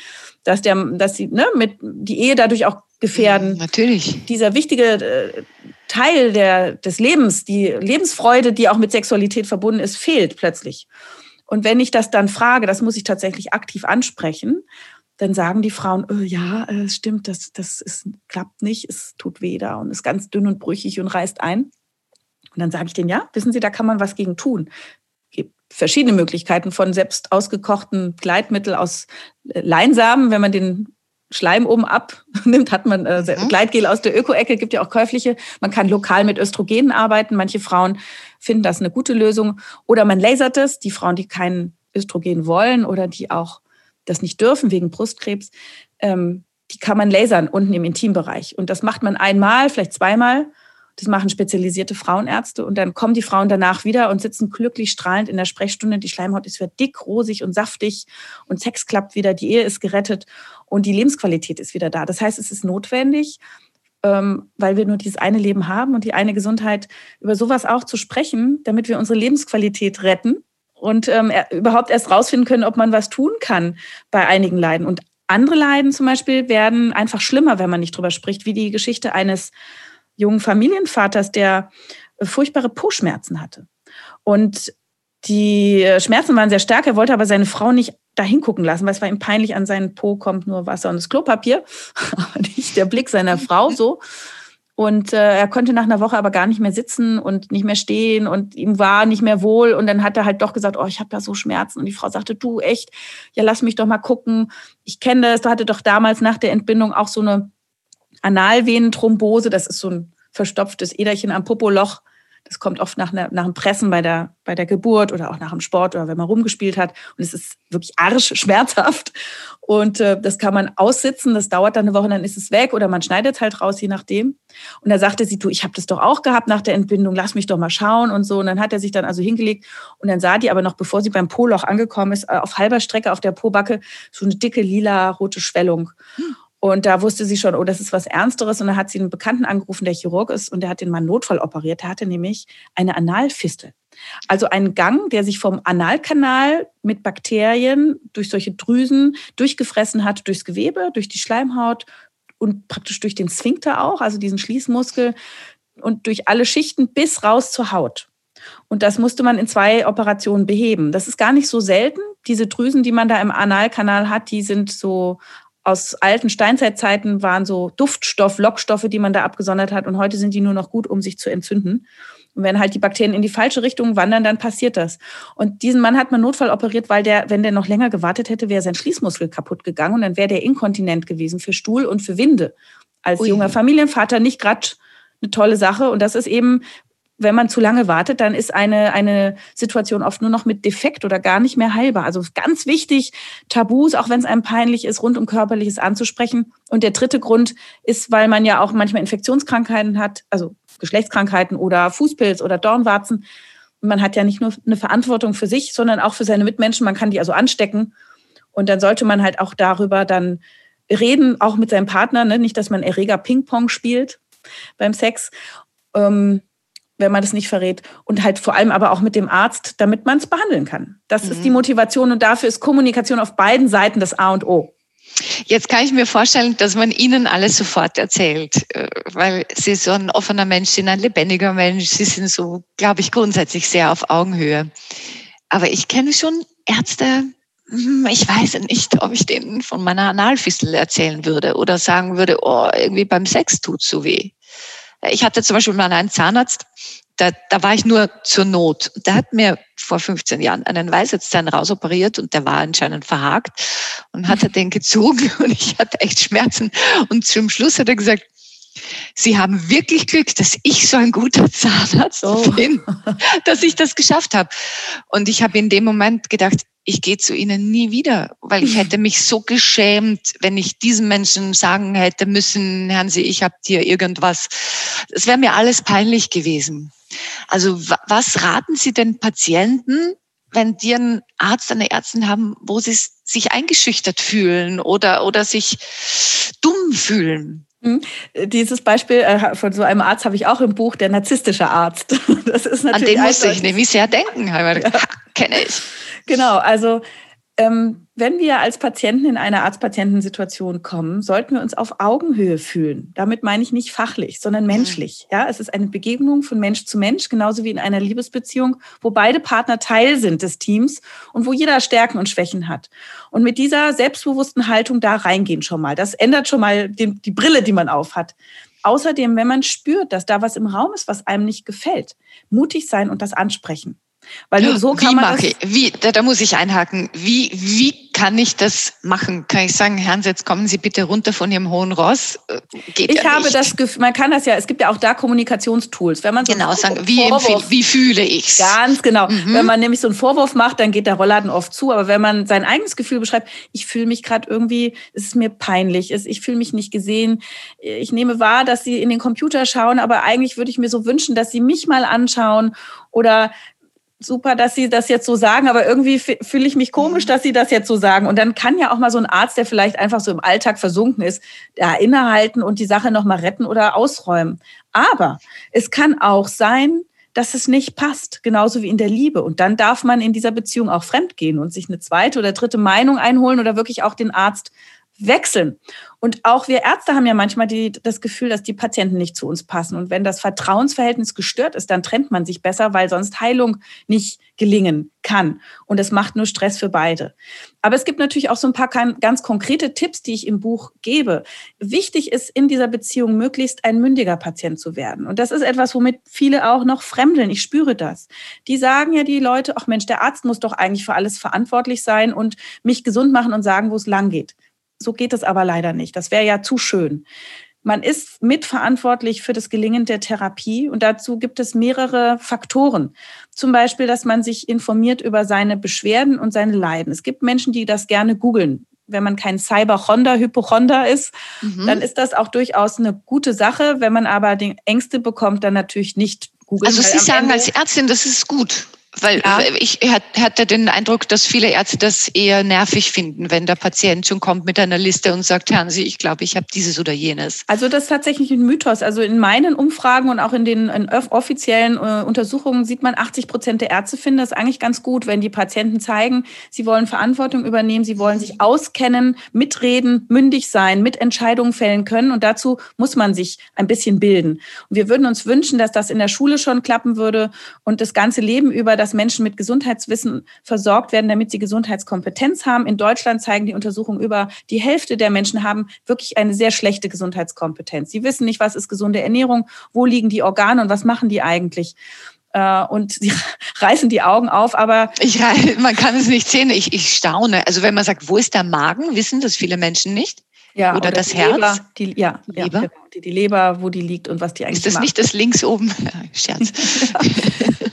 dass der, dass sie ne, mit die Ehe dadurch auch gefährden. Mhm, natürlich. Dieser wichtige äh, Teil der, des Lebens, die Lebensfreude, die auch mit Sexualität verbunden ist, fehlt plötzlich. Und wenn ich das dann frage, das muss ich tatsächlich aktiv ansprechen, dann sagen die Frauen, oh, ja, es stimmt, das, das ist, klappt nicht, es tut weh da und ist ganz dünn und brüchig und reißt ein. Und dann sage ich denen, ja, wissen Sie, da kann man was gegen tun verschiedene Möglichkeiten von selbst ausgekochten Gleitmittel aus Leinsamen, wenn man den Schleim oben abnimmt, hat man äh, mhm. Gleitgel aus der Öko-Ecke, gibt ja auch käufliche. Man kann lokal mit Östrogenen arbeiten. Manche Frauen finden das eine gute Lösung. Oder man lasert es. Die Frauen, die kein Östrogen wollen oder die auch das nicht dürfen wegen Brustkrebs, ähm, die kann man lasern unten im Intimbereich. Und das macht man einmal, vielleicht zweimal. Das machen spezialisierte Frauenärzte. Und dann kommen die Frauen danach wieder und sitzen glücklich strahlend in der Sprechstunde. Die Schleimhaut ist wieder dick, rosig und saftig. Und Sex klappt wieder, die Ehe ist gerettet und die Lebensqualität ist wieder da. Das heißt, es ist notwendig, ähm, weil wir nur dieses eine Leben haben und die eine Gesundheit, über sowas auch zu sprechen, damit wir unsere Lebensqualität retten und ähm, überhaupt erst rausfinden können, ob man was tun kann bei einigen Leiden. Und andere Leiden zum Beispiel werden einfach schlimmer, wenn man nicht drüber spricht, wie die Geschichte eines jungen Familienvaters, der äh, furchtbare Po-Schmerzen hatte. Und die äh, Schmerzen waren sehr stark, er wollte aber seine Frau nicht da hingucken lassen, weil es war ihm peinlich, an seinen Po kommt nur Wasser und das Klopapier, aber nicht der Blick seiner Frau so. Und äh, er konnte nach einer Woche aber gar nicht mehr sitzen und nicht mehr stehen und ihm war nicht mehr wohl. Und dann hat er halt doch gesagt, oh, ich habe da so Schmerzen. Und die Frau sagte, du echt, ja, lass mich doch mal gucken. Ich kenne das. Du hatte doch damals nach der Entbindung auch so eine Analvenenthrombose. Das ist so ein verstopftes Äderchen am Popoloch. Das kommt oft nach, einer, nach dem Pressen bei der, bei der Geburt oder auch nach dem Sport oder wenn man rumgespielt hat. Und es ist wirklich arsch schmerzhaft. Und äh, das kann man aussitzen, das dauert dann eine Woche, dann ist es weg oder man schneidet halt raus, je nachdem. Und da sagte sie, du, ich habe das doch auch gehabt nach der Entbindung, lass mich doch mal schauen und so. Und dann hat er sich dann also hingelegt und dann sah die aber noch, bevor sie beim Po-Loch angekommen ist, äh, auf halber Strecke auf der Po-Backe so eine dicke lila rote Schwellung. Hm. Und da wusste sie schon, oh, das ist was Ernsteres. Und dann hat sie einen Bekannten angerufen, der Chirurg ist, und der hat den Mann Notfall operiert. Der hatte nämlich eine Analfistel. Also einen Gang, der sich vom Analkanal mit Bakterien durch solche Drüsen durchgefressen hat, durchs Gewebe, durch die Schleimhaut und praktisch durch den Sphinkter auch, also diesen Schließmuskel und durch alle Schichten bis raus zur Haut. Und das musste man in zwei Operationen beheben. Das ist gar nicht so selten. Diese Drüsen, die man da im Analkanal hat, die sind so aus alten Steinzeitzeiten waren so Duftstoff, Lockstoffe, die man da abgesondert hat. Und heute sind die nur noch gut, um sich zu entzünden. Und wenn halt die Bakterien in die falsche Richtung wandern, dann passiert das. Und diesen Mann hat man Notfall operiert, weil der, wenn der noch länger gewartet hätte, wäre sein Schließmuskel kaputt gegangen und dann wäre der inkontinent gewesen für Stuhl und für Winde. Als Ui. junger Familienvater nicht gerade eine tolle Sache. Und das ist eben wenn man zu lange wartet, dann ist eine, eine Situation oft nur noch mit Defekt oder gar nicht mehr heilbar. Also ganz wichtig, Tabus, auch wenn es einem peinlich ist, rund um Körperliches anzusprechen. Und der dritte Grund ist, weil man ja auch manchmal Infektionskrankheiten hat, also Geschlechtskrankheiten oder Fußpilz oder Dornwarzen. Man hat ja nicht nur eine Verantwortung für sich, sondern auch für seine Mitmenschen. Man kann die also anstecken. Und dann sollte man halt auch darüber dann reden, auch mit seinem Partner. Ne? Nicht, dass man Erreger Ping-Pong spielt beim Sex. Ähm, wenn man das nicht verrät. Und halt vor allem aber auch mit dem Arzt, damit man es behandeln kann. Das mhm. ist die mhm. Motivation und dafür ist Kommunikation auf beiden Seiten das A und O. Jetzt kann ich mir vorstellen, dass man Ihnen alles sofort erzählt, äh, weil Sie so ein offener Mensch sind, ein lebendiger Mensch. Sie sind so, glaube ich, grundsätzlich sehr auf Augenhöhe. Aber ich kenne schon Ärzte, hm, ich weiß nicht, ob ich denen von meiner Analfistel erzählen würde oder sagen würde, oh, irgendwie beim Sex tut so weh. Ich hatte zum Beispiel mal einen Zahnarzt, da, da war ich nur zur Not. Der hat mir vor 15 Jahren einen Weisheitszahn rausoperiert und der war anscheinend verhakt und hat den gezogen und ich hatte echt Schmerzen. Und zum Schluss hat er gesagt, Sie haben wirklich Glück, dass ich so ein guter Zahnarzt oh. bin, dass ich das geschafft habe. Und ich habe in dem Moment gedacht, ich gehe zu ihnen nie wieder, weil ich hätte mich so geschämt, wenn ich diesen Menschen sagen hätte müssen, Herrn Sie, ich habe dir irgendwas. Das wäre mir alles peinlich gewesen. Also was raten Sie den Patienten, wenn die einen Arzt, eine Ärztin haben, wo sie sich eingeschüchtert fühlen oder, oder sich dumm fühlen? Hm? Dieses Beispiel äh, von so einem Arzt habe ich auch im Buch, der narzisstische Arzt. Das ist natürlich An den musste ich nämlich sehr denken, ja. kenne ich. Genau, also ähm, wenn wir als Patienten in eine Arzt-Patienten-Situation kommen, sollten wir uns auf Augenhöhe fühlen. Damit meine ich nicht fachlich, sondern menschlich. Ja, es ist eine Begegnung von Mensch zu Mensch, genauso wie in einer Liebesbeziehung, wo beide Partner Teil sind des Teams und wo jeder Stärken und Schwächen hat. Und mit dieser selbstbewussten Haltung da reingehen schon mal. Das ändert schon mal die, die Brille, die man aufhat. Außerdem, wenn man spürt, dass da was im Raum ist, was einem nicht gefällt, mutig sein und das ansprechen. Weil nur so kann wie man mache ich, wie, da, da muss ich einhaken. Wie, wie kann ich das machen? Kann ich sagen, Herrn, jetzt kommen Sie bitte runter von Ihrem hohen Ross? Äh, geht ich ja habe nicht. das Gefühl, man kann das ja, es gibt ja auch da Kommunikationstools. Wenn man so genau sagen, wie, Vorwurf, wie fühle ich's? Ganz genau. Mhm. Wenn man nämlich so einen Vorwurf macht, dann geht der Rollladen oft zu. Aber wenn man sein eigenes Gefühl beschreibt, ich fühle mich gerade irgendwie, es ist mir peinlich, ich fühle mich nicht gesehen, ich nehme wahr, dass Sie in den Computer schauen, aber eigentlich würde ich mir so wünschen, dass Sie mich mal anschauen oder super, dass Sie das jetzt so sagen, aber irgendwie fühle ich mich komisch, mhm. dass Sie das jetzt so sagen. Und dann kann ja auch mal so ein Arzt, der vielleicht einfach so im Alltag versunken ist, da innehalten und die Sache nochmal retten oder ausräumen. Aber es kann auch sein, dass es nicht passt, genauso wie in der Liebe. Und dann darf man in dieser Beziehung auch fremdgehen und sich eine zweite oder dritte Meinung einholen oder wirklich auch den Arzt wechseln. Und auch wir Ärzte haben ja manchmal die, das Gefühl, dass die Patienten nicht zu uns passen. Und wenn das Vertrauensverhältnis gestört ist, dann trennt man sich besser, weil sonst Heilung nicht gelingen kann. Und es macht nur Stress für beide. Aber es gibt natürlich auch so ein paar ganz konkrete Tipps, die ich im Buch gebe. Wichtig ist in dieser Beziehung möglichst ein mündiger Patient zu werden. Und das ist etwas, womit viele auch noch fremdeln. Ich spüre das. Die sagen ja die Leute, ach Mensch, der Arzt muss doch eigentlich für alles verantwortlich sein und mich gesund machen und sagen, wo es lang geht. So geht es aber leider nicht. Das wäre ja zu schön. Man ist mitverantwortlich für das Gelingen der Therapie und dazu gibt es mehrere Faktoren. Zum Beispiel, dass man sich informiert über seine Beschwerden und seine Leiden. Es gibt Menschen, die das gerne googeln. Wenn man kein Cyberchonder-Hypochonder ist, mhm. dann ist das auch durchaus eine gute Sache. Wenn man aber die Ängste bekommt, dann natürlich nicht googeln. Also Sie sagen als Ärztin, das ist gut. Weil ja. ich hatte den Eindruck, dass viele Ärzte das eher nervig finden, wenn der Patient schon kommt mit einer Liste und sagt, Herrn Sie, ich glaube, ich habe dieses oder jenes. Also das ist tatsächlich ein Mythos. Also in meinen Umfragen und auch in den in offiziellen äh, Untersuchungen sieht man, 80 Prozent der Ärzte finden das eigentlich ganz gut, wenn die Patienten zeigen, sie wollen Verantwortung übernehmen, sie wollen sich auskennen, mitreden, mündig sein, mit Entscheidungen fällen können. Und dazu muss man sich ein bisschen bilden. Und wir würden uns wünschen, dass das in der Schule schon klappen würde und das ganze Leben über, dass dass Menschen mit Gesundheitswissen versorgt werden, damit sie Gesundheitskompetenz haben. In Deutschland zeigen die Untersuchungen über die Hälfte der Menschen haben wirklich eine sehr schlechte Gesundheitskompetenz. Sie wissen nicht, was ist gesunde Ernährung, wo liegen die Organe und was machen die eigentlich äh, und sie reißen die Augen auf, aber ich, man kann es nicht sehen. Ich, ich staune. Also wenn man sagt, wo ist der Magen, wissen das viele Menschen nicht. Ja, oder, oder das Herz? Leber, die, ja, die Leber? Ja, genau. die, die, Leber, wo die liegt und was die eigentlich Ist das macht. nicht das links oben? Scherz.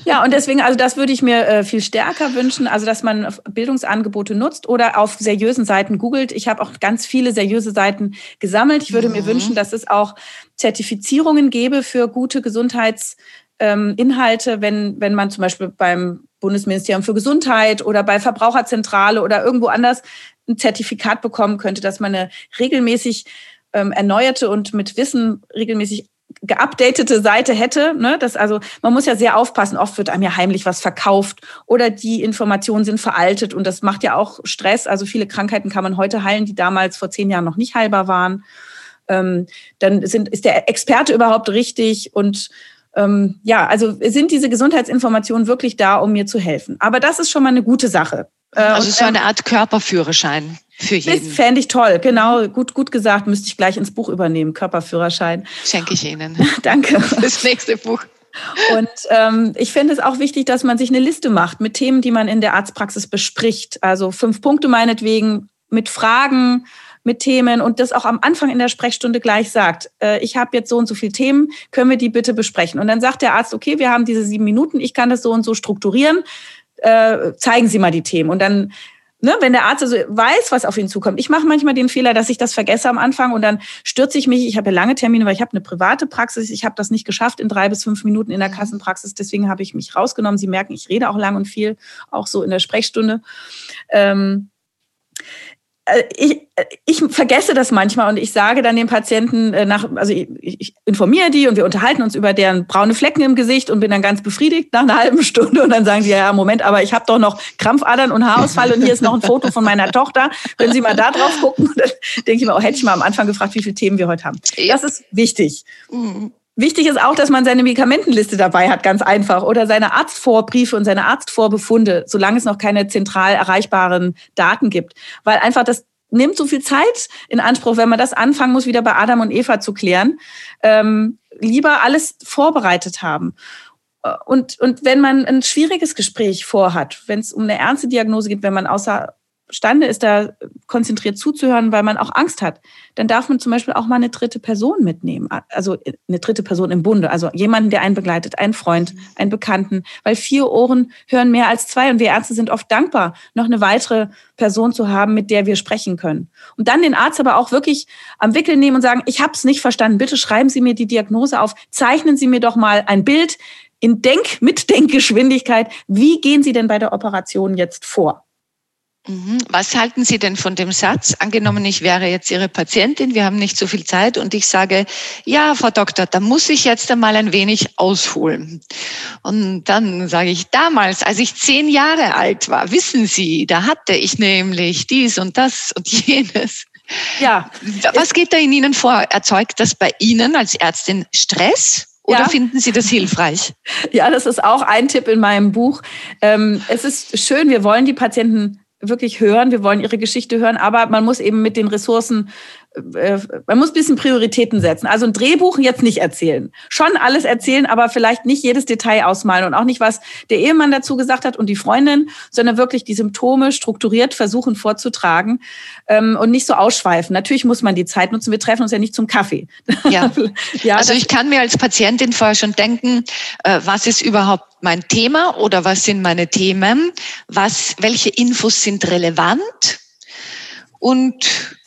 ja, und deswegen, also das würde ich mir äh, viel stärker wünschen, also dass man Bildungsangebote nutzt oder auf seriösen Seiten googelt. Ich habe auch ganz viele seriöse Seiten gesammelt. Ich würde mhm. mir wünschen, dass es auch Zertifizierungen gäbe für gute Gesundheitsinhalte, ähm, wenn, wenn man zum Beispiel beim Bundesministerium für Gesundheit oder bei Verbraucherzentrale oder irgendwo anders ein Zertifikat bekommen könnte, dass man eine regelmäßig ähm, erneuerte und mit Wissen regelmäßig geupdatete Seite hätte. Ne? Das also, man muss ja sehr aufpassen. Oft wird einem ja heimlich was verkauft oder die Informationen sind veraltet und das macht ja auch Stress. Also viele Krankheiten kann man heute heilen, die damals vor zehn Jahren noch nicht heilbar waren. Ähm, dann sind, ist der Experte überhaupt richtig und ähm, ja, also sind diese Gesundheitsinformationen wirklich da, um mir zu helfen. Aber das ist schon mal eine gute Sache. Äh, also so eine Art Körperführerschein für jeden. Das fände ich toll, genau. Gut, gut gesagt, müsste ich gleich ins Buch übernehmen, Körperführerschein. Schenke ich Ihnen. Danke. Das nächste Buch. Und ähm, ich finde es auch wichtig, dass man sich eine Liste macht mit Themen, die man in der Arztpraxis bespricht. Also fünf Punkte meinetwegen mit Fragen, mit Themen und das auch am Anfang in der Sprechstunde gleich sagt, äh, ich habe jetzt so und so viele Themen, können wir die bitte besprechen? Und dann sagt der Arzt, okay, wir haben diese sieben Minuten, ich kann das so und so strukturieren, äh, zeigen Sie mal die Themen. Und dann Ne, wenn der Arzt also weiß, was auf ihn zukommt. Ich mache manchmal den Fehler, dass ich das vergesse am Anfang und dann stürze ich mich. Ich habe ja lange Termine, weil ich habe eine private Praxis. Ich habe das nicht geschafft in drei bis fünf Minuten in der mhm. Kassenpraxis. Deswegen habe ich mich rausgenommen. Sie merken, ich rede auch lang und viel, auch so in der Sprechstunde. Ähm, äh, ich, äh, ich vergesse das manchmal und ich sage dann den Patienten äh, nach, also ich, ich, informiere die und wir unterhalten uns über deren braune Flecken im Gesicht und bin dann ganz befriedigt nach einer halben Stunde und dann sagen die, ja, Moment, aber ich habe doch noch Krampfadern und Haarausfall und hier ist noch ein Foto von meiner Tochter. Können Sie mal da drauf gucken? Und dann denke ich mir, oh, hätte ich mal am Anfang gefragt, wie viele Themen wir heute haben. Das ist wichtig. Mhm. Wichtig ist auch, dass man seine Medikamentenliste dabei hat, ganz einfach, oder seine Arztvorbriefe und seine Arztvorbefunde, solange es noch keine zentral erreichbaren Daten gibt. Weil einfach das nimmt so viel Zeit in Anspruch, wenn man das anfangen muss, wieder bei Adam und Eva zu klären. Ähm, lieber alles vorbereitet haben. Und, und wenn man ein schwieriges Gespräch vorhat, wenn es um eine ernste Diagnose geht, wenn man außer imstande ist, da konzentriert zuzuhören, weil man auch Angst hat, dann darf man zum Beispiel auch mal eine dritte Person mitnehmen. Also eine dritte Person im Bunde, also jemanden, der einen begleitet, einen Freund, einen Bekannten, weil vier Ohren hören mehr als zwei und wir Ärzte sind oft dankbar, noch eine weitere Person zu haben, mit der wir sprechen können. Und dann den Arzt aber auch wirklich am Wickel nehmen und sagen, ich habe es nicht verstanden, bitte schreiben Sie mir die Diagnose auf, zeichnen Sie mir doch mal ein Bild in Denk, mit Denkgeschwindigkeit. Wie gehen Sie denn bei der Operation jetzt vor? Mhm. Was halten Sie denn von dem Satz? Angenommen, ich wäre jetzt Ihre Patientin, wir haben nicht so viel Zeit und ich sage, ja, Frau Doktor, da muss ich jetzt einmal ein wenig ausholen. Und dann sage ich, damals, als ich zehn Jahre alt war, wissen Sie, da hatte ich nämlich dies und das und jenes. Ja. Was geht da in Ihnen vor? Erzeugt das bei Ihnen als Ärztin Stress? Oder ja. finden Sie das hilfreich? Ja, das ist auch ein Tipp in meinem Buch. Ähm, es ist schön, wir wollen die Patienten wirklich hören, wir wollen ihre Geschichte hören, aber man muss eben mit den Ressourcen, man muss ein bisschen Prioritäten setzen. Also ein Drehbuch jetzt nicht erzählen. Schon alles erzählen, aber vielleicht nicht jedes Detail ausmalen und auch nicht, was der Ehemann dazu gesagt hat und die Freundin, sondern wirklich die Symptome strukturiert versuchen vorzutragen ähm, und nicht so ausschweifen. Natürlich muss man die Zeit nutzen. Wir treffen uns ja nicht zum Kaffee. Ja, ja also ich kann mir als Patientin vorher schon denken, äh, was ist überhaupt mein Thema oder was sind meine Themen? Was, welche Infos sind relevant? Und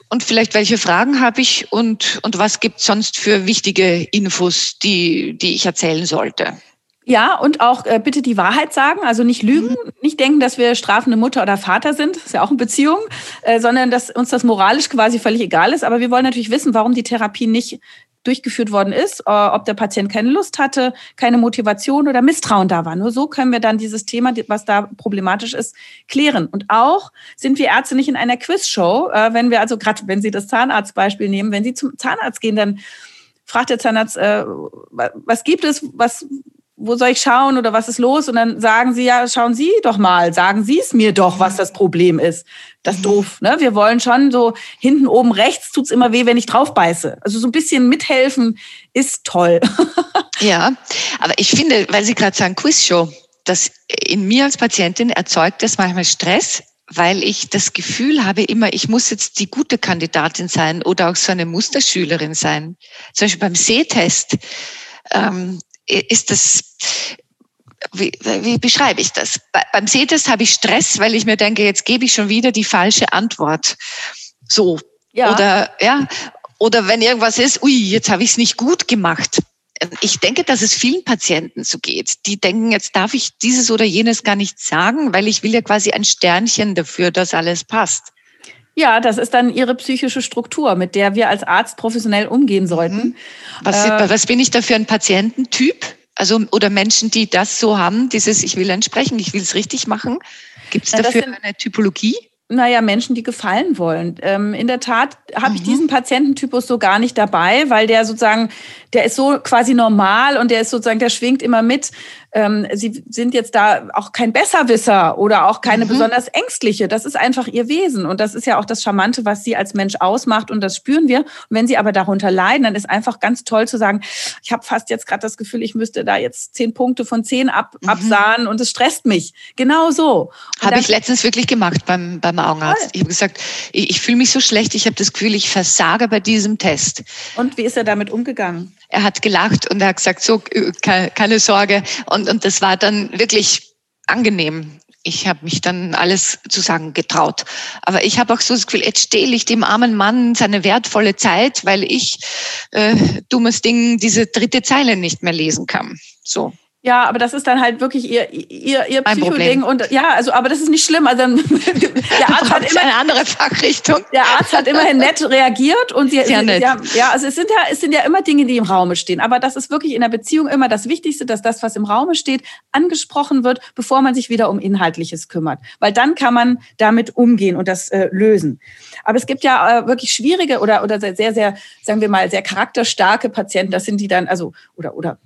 und vielleicht welche Fragen habe ich und, und was gibt sonst für wichtige Infos, die, die ich erzählen sollte? Ja, und auch äh, bitte die Wahrheit sagen, also nicht lügen, mhm. nicht denken, dass wir strafende Mutter oder Vater sind, ist ja auch eine Beziehung, äh, sondern dass uns das moralisch quasi völlig egal ist. Aber wir wollen natürlich wissen, warum die Therapie nicht durchgeführt worden ist, äh, ob der Patient keine Lust hatte, keine Motivation oder Misstrauen da war. Nur so können wir dann dieses Thema, was da problematisch ist, klären. Und auch sind wir Ärzte nicht in einer Quizshow. Äh, wenn wir also gerade, wenn Sie das Zahnarztbeispiel nehmen, wenn Sie zum Zahnarzt gehen, dann fragt der Zahnarzt, äh, was gibt es, was, wo soll ich schauen oder was ist los? Und dann sagen sie, ja, schauen Sie doch mal, sagen Sie es mir doch, was das Problem ist. Das ist doof. Ne? Wir wollen schon so hinten oben rechts tut's immer weh, wenn ich drauf beiße. Also so ein bisschen mithelfen ist toll. ja, aber ich finde, weil Sie gerade sagen Quizshow, das in mir als Patientin erzeugt das manchmal Stress, weil ich das Gefühl habe immer, ich muss jetzt die gute Kandidatin sein oder auch so eine Musterschülerin sein. Zum Beispiel beim Sehtest. Ähm, ist das, wie, wie beschreibe ich das? beim Sehtest habe ich Stress, weil ich mir denke, jetzt gebe ich schon wieder die falsche Antwort. So. Ja. Oder, ja. Oder wenn irgendwas ist, ui, jetzt habe ich es nicht gut gemacht. Ich denke, dass es vielen Patienten so geht. Die denken, jetzt darf ich dieses oder jenes gar nicht sagen, weil ich will ja quasi ein Sternchen dafür, dass alles passt. Ja, das ist dann ihre psychische Struktur, mit der wir als Arzt professionell umgehen sollten. Mhm. Was, äh, was bin ich da für ein Patiententyp? Also oder Menschen, die das so haben, dieses Ich will entsprechen, ich will es richtig machen. Gibt es dafür sind, eine Typologie? Naja, Menschen, die gefallen wollen. Ähm, in der Tat habe mhm. ich diesen Patiententypus so gar nicht dabei, weil der sozusagen, der ist so quasi normal und der ist sozusagen, der schwingt immer mit ähm, sie sind jetzt da auch kein Besserwisser oder auch keine mhm. besonders ängstliche. Das ist einfach ihr Wesen. Und das ist ja auch das Charmante, was sie als Mensch ausmacht. Und das spüren wir. Und wenn sie aber darunter leiden, dann ist einfach ganz toll zu sagen, ich habe fast jetzt gerade das Gefühl, ich müsste da jetzt zehn Punkte von zehn ab, mhm. absahen und es stresst mich. Genau so. Habe ich letztens wirklich gemacht beim, beim Augenarzt. Toll. Ich habe gesagt, ich, ich fühle mich so schlecht, ich habe das Gefühl, ich versage bei diesem Test. Und wie ist er damit umgegangen? Er hat gelacht und er hat gesagt, so, keine Sorge. Und, und das war dann wirklich angenehm. Ich habe mich dann alles zu sagen getraut. Aber ich habe auch so das Gefühl, jetzt stehle ich dem armen Mann seine wertvolle Zeit, weil ich, äh, dummes Ding, diese dritte Zeile nicht mehr lesen kann. So. Ja, aber das ist dann halt wirklich ihr, ihr, ihr Psychoding. Und ja, also, aber das ist nicht schlimm. Also der Arzt hat immer eine andere Fachrichtung. Der Arzt hat immerhin nett reagiert und sie, Sehr nett. Ja, ja, also es sind ja, es sind ja immer Dinge, die im Raume stehen. Aber das ist wirklich in der Beziehung immer das Wichtigste, dass das, was im Raume steht, angesprochen wird, bevor man sich wieder um Inhaltliches kümmert. Weil dann kann man damit umgehen und das äh, lösen. Aber es gibt ja äh, wirklich schwierige oder, oder sehr, sehr, sagen wir mal, sehr charakterstarke Patienten. Das sind die dann, also, oder, oder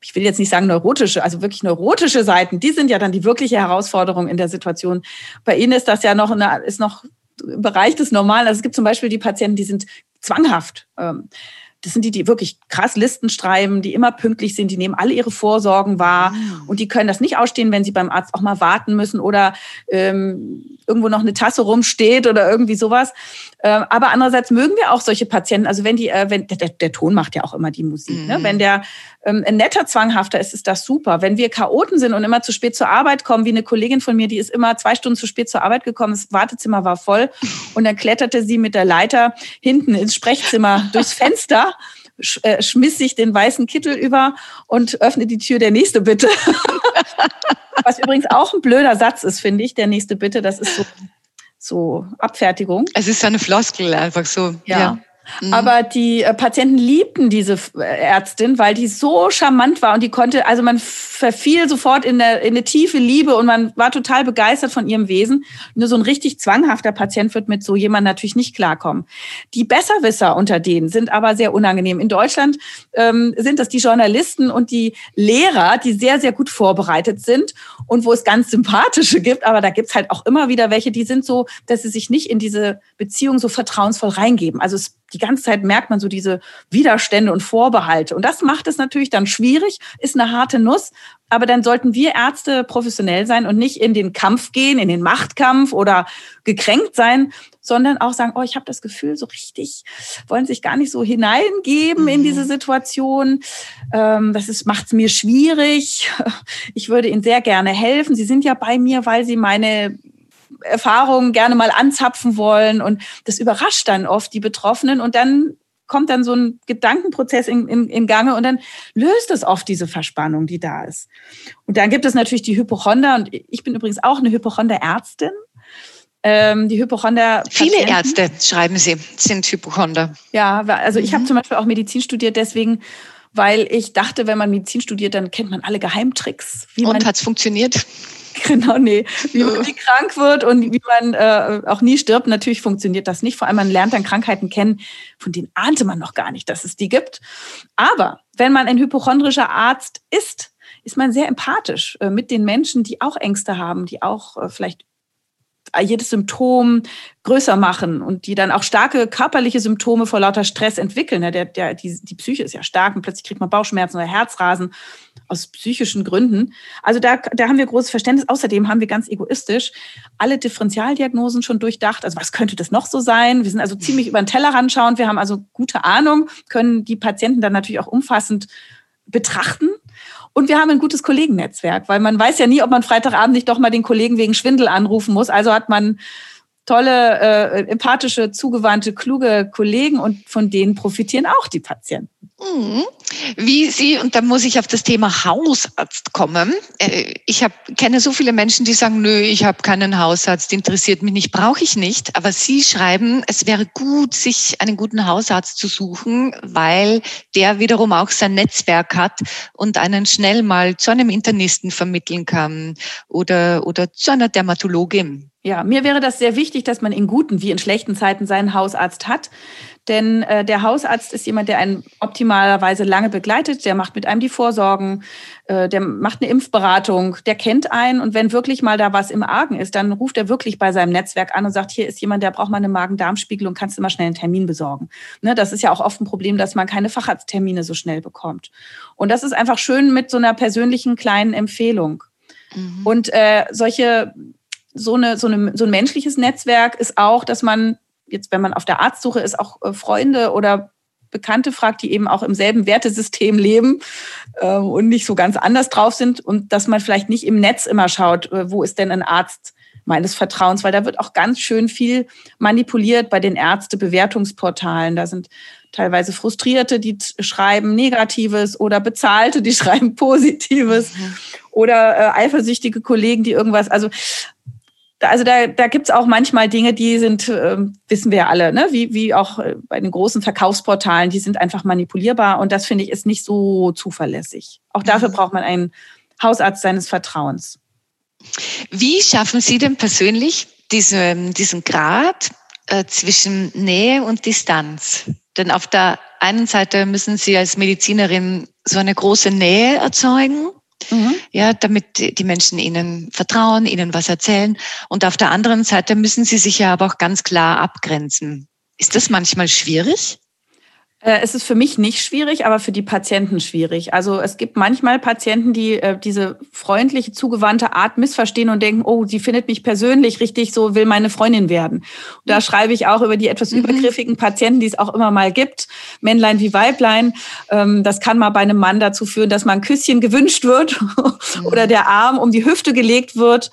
ich will jetzt nicht sagen neurotische, also wirklich neurotische Seiten, die sind ja dann die wirkliche Herausforderung in der Situation. Bei Ihnen ist das ja noch, eine, ist noch im Bereich des Normalen. Also es gibt zum Beispiel die Patienten, die sind zwanghaft. Ähm, das sind die, die wirklich krass Listen schreiben, die immer pünktlich sind, die nehmen alle ihre Vorsorgen wahr mhm. und die können das nicht ausstehen, wenn sie beim Arzt auch mal warten müssen oder ähm, irgendwo noch eine Tasse rumsteht oder irgendwie sowas. Ähm, aber andererseits mögen wir auch solche Patienten. Also wenn die, äh, wenn der, der Ton macht ja auch immer die Musik. Mhm. Ne? Wenn der ein netter Zwanghafter ist, ist das super. Wenn wir Chaoten sind und immer zu spät zur Arbeit kommen, wie eine Kollegin von mir, die ist immer zwei Stunden zu spät zur Arbeit gekommen, das Wartezimmer war voll und dann kletterte sie mit der Leiter hinten ins Sprechzimmer durchs Fenster äh, schmiss sich den weißen Kittel über und öffne die Tür der nächste Bitte. Was übrigens auch ein blöder Satz ist, finde ich, der nächste Bitte. Das ist so, so Abfertigung. Es ist eine Floskel, einfach so. ja. ja. Mhm. Aber die äh, Patienten liebten diese äh, Ärztin, weil die so charmant war und die konnte, also man verfiel sofort in, der, in eine tiefe Liebe und man war total begeistert von ihrem Wesen. Nur so ein richtig zwanghafter Patient wird mit so jemand natürlich nicht klarkommen. Die Besserwisser unter denen sind aber sehr unangenehm. In Deutschland ähm, sind das die Journalisten und die Lehrer, die sehr, sehr gut vorbereitet sind und wo es ganz sympathische gibt, aber da gibt's halt auch immer wieder welche, die sind so, dass sie sich nicht in diese Beziehung so vertrauensvoll reingeben. Also es die ganze Zeit merkt man so diese Widerstände und Vorbehalte. Und das macht es natürlich dann schwierig, ist eine harte Nuss. Aber dann sollten wir Ärzte professionell sein und nicht in den Kampf gehen, in den Machtkampf oder gekränkt sein, sondern auch sagen, oh, ich habe das Gefühl, so richtig wollen sich gar nicht so hineingeben mhm. in diese Situation. Ähm, das macht es mir schwierig. Ich würde Ihnen sehr gerne helfen. Sie sind ja bei mir, weil Sie meine Erfahrungen gerne mal anzapfen wollen. Und das überrascht dann oft die Betroffenen. Und dann kommt dann so ein Gedankenprozess in, in, in Gange und dann löst es oft diese Verspannung, die da ist. Und dann gibt es natürlich die Hypochonder. Und ich bin übrigens auch eine Hypochonder-Ärztin. Ähm, die Hypochonder. Viele Ärzte, schreiben Sie, sind Hypochonder. Ja, also ich mhm. habe zum Beispiel auch Medizin studiert, deswegen weil ich dachte, wenn man Medizin studiert, dann kennt man alle Geheimtricks. und hat es funktioniert? Genau, nee. Wie man nie krank wird und wie man äh, auch nie stirbt, natürlich funktioniert das nicht. Vor allem, man lernt dann Krankheiten kennen, von denen ahnte man noch gar nicht, dass es die gibt. Aber wenn man ein hypochondrischer Arzt ist, ist man sehr empathisch äh, mit den Menschen, die auch Ängste haben, die auch äh, vielleicht jedes Symptom größer machen und die dann auch starke körperliche Symptome vor lauter Stress entwickeln. Der, der, die, die Psyche ist ja stark und plötzlich kriegt man Bauchschmerzen oder Herzrasen aus psychischen Gründen. Also da, da haben wir großes Verständnis. Außerdem haben wir ganz egoistisch alle Differentialdiagnosen schon durchdacht. Also was könnte das noch so sein? Wir sind also ziemlich über den Tellerrand schauend. Wir haben also gute Ahnung, können die Patienten dann natürlich auch umfassend betrachten und wir haben ein gutes Kollegennetzwerk, weil man weiß ja nie, ob man Freitagabend nicht doch mal den Kollegen wegen Schwindel anrufen muss. Also hat man tolle, äh, empathische, zugewandte, kluge Kollegen und von denen profitieren auch die Patienten. Mhm. Wie Sie, und da muss ich auf das Thema Hausarzt kommen. Äh, ich hab, kenne so viele Menschen, die sagen, nö, ich habe keinen Hausarzt, interessiert mich nicht, brauche ich nicht. Aber Sie schreiben, es wäre gut, sich einen guten Hausarzt zu suchen, weil der wiederum auch sein Netzwerk hat und einen schnell mal zu einem Internisten vermitteln kann oder, oder zu einer Dermatologin. Ja, mir wäre das sehr wichtig, dass man in guten wie in schlechten Zeiten seinen Hausarzt hat. Denn äh, der Hausarzt ist jemand, der einen optimalerweise lange begleitet, der macht mit einem die Vorsorgen, äh, der macht eine Impfberatung, der kennt einen und wenn wirklich mal da was im Argen ist, dann ruft er wirklich bei seinem Netzwerk an und sagt, hier ist jemand, der braucht mal eine Magen-Darm-Spiegelung, kannst du mal schnell einen Termin besorgen. Ne, das ist ja auch oft ein Problem, dass man keine Facharzttermine so schnell bekommt. Und das ist einfach schön mit so einer persönlichen kleinen Empfehlung. Mhm. Und äh, solche so, eine, so, eine, so ein menschliches Netzwerk ist auch, dass man jetzt, wenn man auf der Arztsuche ist, auch äh, Freunde oder Bekannte fragt, die eben auch im selben Wertesystem leben äh, und nicht so ganz anders drauf sind und dass man vielleicht nicht im Netz immer schaut, äh, wo ist denn ein Arzt meines Vertrauens, weil da wird auch ganz schön viel manipuliert bei den Ärztebewertungsportalen. Da sind teilweise Frustrierte, die schreiben Negatives oder Bezahlte, die schreiben Positives mhm. oder äh, eifersüchtige Kollegen, die irgendwas, also also da, da gibt es auch manchmal Dinge, die sind, äh, wissen wir ja alle, ne? wie, wie auch äh, bei den großen Verkaufsportalen, die sind einfach manipulierbar und das finde ich ist nicht so zuverlässig. Auch dafür braucht man einen Hausarzt seines Vertrauens. Wie schaffen Sie denn persönlich diese, diesen Grad äh, zwischen Nähe und Distanz? Denn auf der einen Seite müssen Sie als Medizinerin so eine große Nähe erzeugen Mhm. Ja, damit die Menschen ihnen vertrauen, ihnen was erzählen. Und auf der anderen Seite müssen sie sich ja aber auch ganz klar abgrenzen. Ist das manchmal schwierig? Äh, es ist für mich nicht schwierig, aber für die Patienten schwierig. Also es gibt manchmal Patienten, die äh, diese freundliche, zugewandte Art missverstehen und denken, oh, sie findet mich persönlich richtig, so will meine Freundin werden. Und da schreibe ich auch über die etwas mhm. übergriffigen Patienten, die es auch immer mal gibt, Männlein wie Weiblein. Ähm, das kann mal bei einem Mann dazu führen, dass mal ein Küsschen gewünscht wird mhm. oder der Arm um die Hüfte gelegt wird.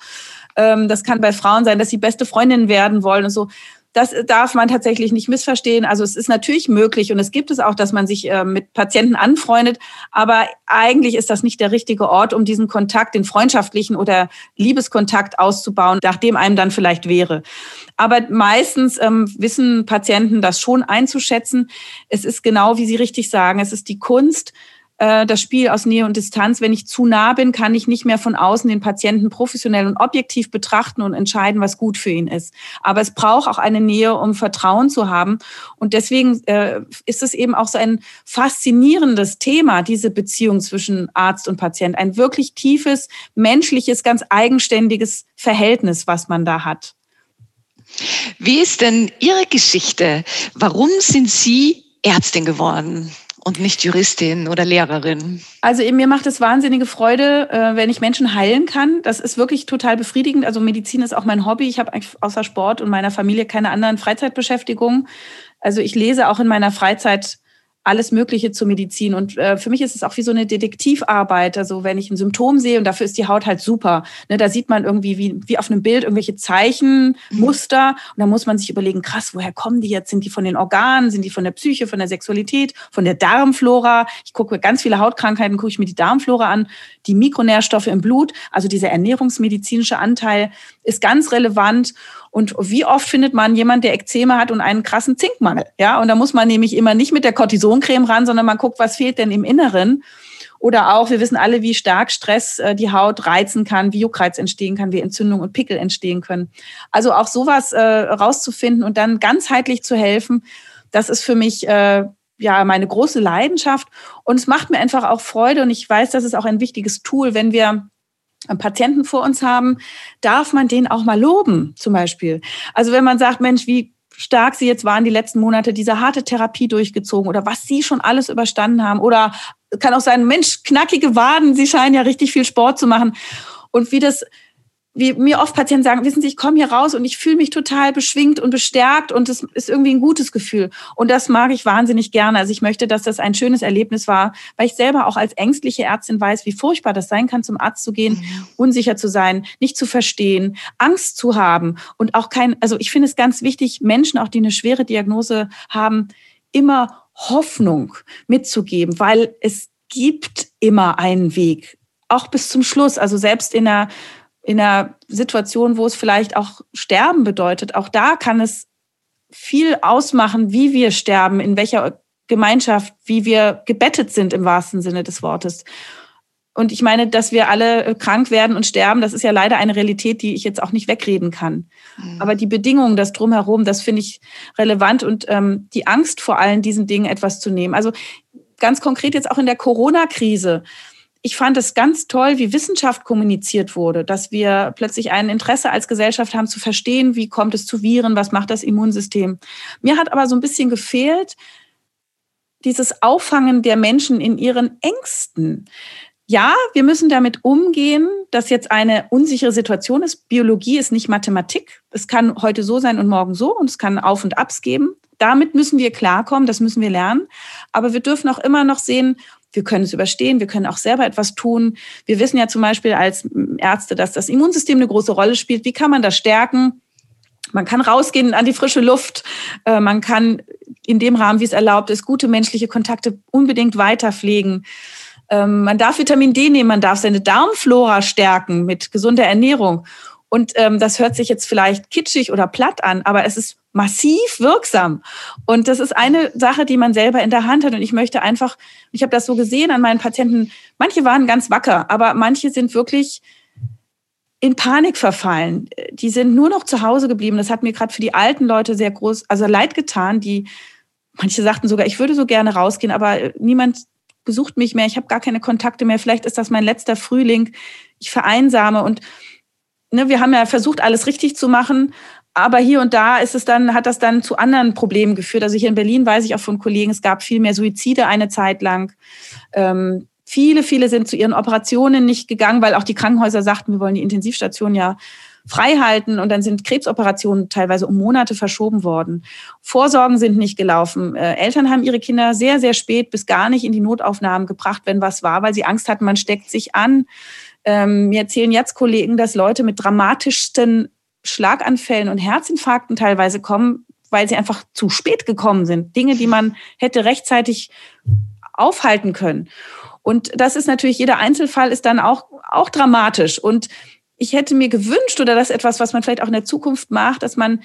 Ähm, das kann bei Frauen sein, dass sie beste Freundinnen werden wollen und so. Das darf man tatsächlich nicht missverstehen. Also es ist natürlich möglich und es gibt es auch, dass man sich äh, mit Patienten anfreundet, aber eigentlich ist das nicht der richtige Ort, um diesen Kontakt, den freundschaftlichen oder Liebeskontakt auszubauen, nachdem einem dann vielleicht wäre. Aber meistens ähm, wissen Patienten das schon einzuschätzen. Es ist genau, wie Sie richtig sagen, es ist die Kunst, äh, das Spiel aus Nähe und Distanz. Wenn ich zu nah bin, kann ich nicht mehr von außen den Patienten professionell und objektiv betrachten und entscheiden, was gut für ihn ist. Aber es braucht auch eine Nähe, um Vertrauen zu haben. Und deswegen äh, ist es eben auch so ein faszinierendes Thema, diese Beziehung zwischen Arzt und Patient. Ein wirklich tiefes, menschliches, ganz eigenständiges Verhältnis, was man da hat. Wie ist denn Ihre Geschichte? Warum sind Sie Ärztin geworden? Und nicht Juristin oder Lehrerin? Also mir macht es wahnsinnige Freude, äh, wenn ich Menschen heilen kann. Das ist wirklich total befriedigend. Also Medizin ist auch mein Hobby. Ich habe außer Sport und meiner Familie keine anderen Freizeitbeschäftigungen. Also ich lese auch in meiner Freizeit alles Mögliche zur Medizin. Und äh, für mich ist es auch wie so eine Detektivarbeit. Also wenn ich ein Symptom sehe und dafür ist die Haut halt super. Ne, da sieht man irgendwie wie, wie auf einem Bild irgendwelche Zeichen. Muster. Und da muss man sich überlegen, krass, woher kommen die jetzt? Sind die von den Organen? Sind die von der Psyche, von der Sexualität, von der Darmflora? Ich gucke ganz viele Hautkrankheiten, gucke ich mir die Darmflora an, die Mikronährstoffe im Blut. Also dieser ernährungsmedizinische Anteil ist ganz relevant. Und wie oft findet man jemand, der Ekzeme hat und einen krassen Zinkmangel? Ja, und da muss man nämlich immer nicht mit der Cortisoncreme ran, sondern man guckt, was fehlt denn im Inneren. Oder auch, wir wissen alle, wie stark Stress äh, die Haut reizen kann, wie Juckreiz entstehen kann, wie Entzündung und Pickel entstehen können. Also auch sowas äh, rauszufinden und dann ganzheitlich zu helfen, das ist für mich äh, ja meine große Leidenschaft. Und es macht mir einfach auch Freude und ich weiß, das ist auch ein wichtiges Tool, wenn wir Patienten vor uns haben, darf man den auch mal loben, zum Beispiel. Also wenn man sagt, Mensch, wie stark sie jetzt waren die letzten Monate, diese harte Therapie durchgezogen oder was sie schon alles überstanden haben oder kann auch sein, Mensch, knackige Waden, sie scheinen ja richtig viel Sport zu machen und wie das wie mir oft Patienten sagen, wissen Sie, ich komme hier raus und ich fühle mich total beschwingt und bestärkt und es ist irgendwie ein gutes Gefühl. Und das mag ich wahnsinnig gerne. Also ich möchte, dass das ein schönes Erlebnis war, weil ich selber auch als ängstliche Ärztin weiß, wie furchtbar das sein kann, zum Arzt zu gehen, mhm. unsicher zu sein, nicht zu verstehen, Angst zu haben und auch kein, also ich finde es ganz wichtig, Menschen, auch die eine schwere Diagnose haben, immer Hoffnung mitzugeben, weil es gibt immer einen Weg, auch bis zum Schluss. Also selbst in einer in einer Situation, wo es vielleicht auch Sterben bedeutet, auch da kann es viel ausmachen, wie wir sterben, in welcher Gemeinschaft, wie wir gebettet sind im wahrsten Sinne des Wortes. Und ich meine, dass wir alle krank werden und sterben, das ist ja leider eine Realität, die ich jetzt auch nicht wegreden kann. Mhm. Aber die Bedingungen, das drumherum, das finde ich relevant und ähm, die Angst vor allen diesen Dingen etwas zu nehmen. Also ganz konkret jetzt auch in der Corona-Krise ich fand es ganz toll, wie Wissenschaft kommuniziert wurde, dass wir plötzlich ein Interesse als Gesellschaft haben zu verstehen, wie kommt es zu Viren, was macht das Immunsystem. Mir hat aber so ein bisschen gefehlt, dieses Auffangen der Menschen in ihren Ängsten. Ja, wir müssen damit umgehen, dass jetzt eine unsichere Situation ist. Biologie ist nicht Mathematik. Es kann heute so sein und morgen so und es kann Auf und Abs geben. Damit müssen wir klarkommen, das müssen wir lernen. Aber wir dürfen auch immer noch sehen, wir können es überstehen, wir können auch selber etwas tun. Wir wissen ja zum Beispiel als Ärzte, dass das Immunsystem eine große Rolle spielt. Wie kann man das stärken? Man kann rausgehen an die frische Luft. Äh, man kann in dem Rahmen, wie es erlaubt ist, gute menschliche Kontakte unbedingt weiter pflegen. Ähm, man darf Vitamin D nehmen, man darf seine Darmflora stärken mit gesunder Ernährung. Und ähm, das hört sich jetzt vielleicht kitschig oder platt an, aber es ist massiv wirksam. Und das ist eine Sache, die man selber in der Hand hat. Und ich möchte einfach, ich habe das so gesehen an meinen Patienten, manche waren ganz wacker, aber manche sind wirklich in Panik verfallen. Die sind nur noch zu Hause geblieben. Das hat mir gerade für die alten Leute sehr groß, also leid getan, die manche sagten sogar, ich würde so gerne rausgehen, aber niemand besucht mich mehr, ich habe gar keine Kontakte mehr, vielleicht ist das mein letzter Frühling, ich vereinsame und ne, wir haben ja versucht, alles richtig zu machen, aber hier und da ist es dann, hat das dann zu anderen Problemen geführt. Also hier in Berlin weiß ich auch von Kollegen, es gab viel mehr Suizide eine Zeit lang. Ähm, viele, viele sind zu ihren Operationen nicht gegangen, weil auch die Krankenhäuser sagten, wir wollen die Intensivstation ja frei halten und dann sind Krebsoperationen teilweise um Monate verschoben worden. Vorsorgen sind nicht gelaufen. Äh, Eltern haben ihre Kinder sehr, sehr spät bis gar nicht in die Notaufnahmen gebracht, wenn was war, weil sie Angst hatten, man steckt sich an. Ähm, mir erzählen jetzt Kollegen, dass Leute mit dramatischsten Schlaganfällen und Herzinfarkten teilweise kommen, weil sie einfach zu spät gekommen sind. Dinge, die man hätte rechtzeitig aufhalten können. Und das ist natürlich, jeder Einzelfall ist dann auch, auch dramatisch. Und ich hätte mir gewünscht, oder das ist etwas, was man vielleicht auch in der Zukunft macht, dass man,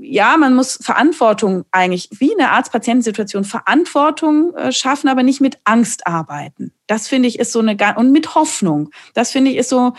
ja, man muss Verantwortung eigentlich, wie in der Arzt-Patienten-Situation, Verantwortung äh, schaffen, aber nicht mit Angst arbeiten. Das finde ich ist so eine, und mit Hoffnung. Das finde ich ist so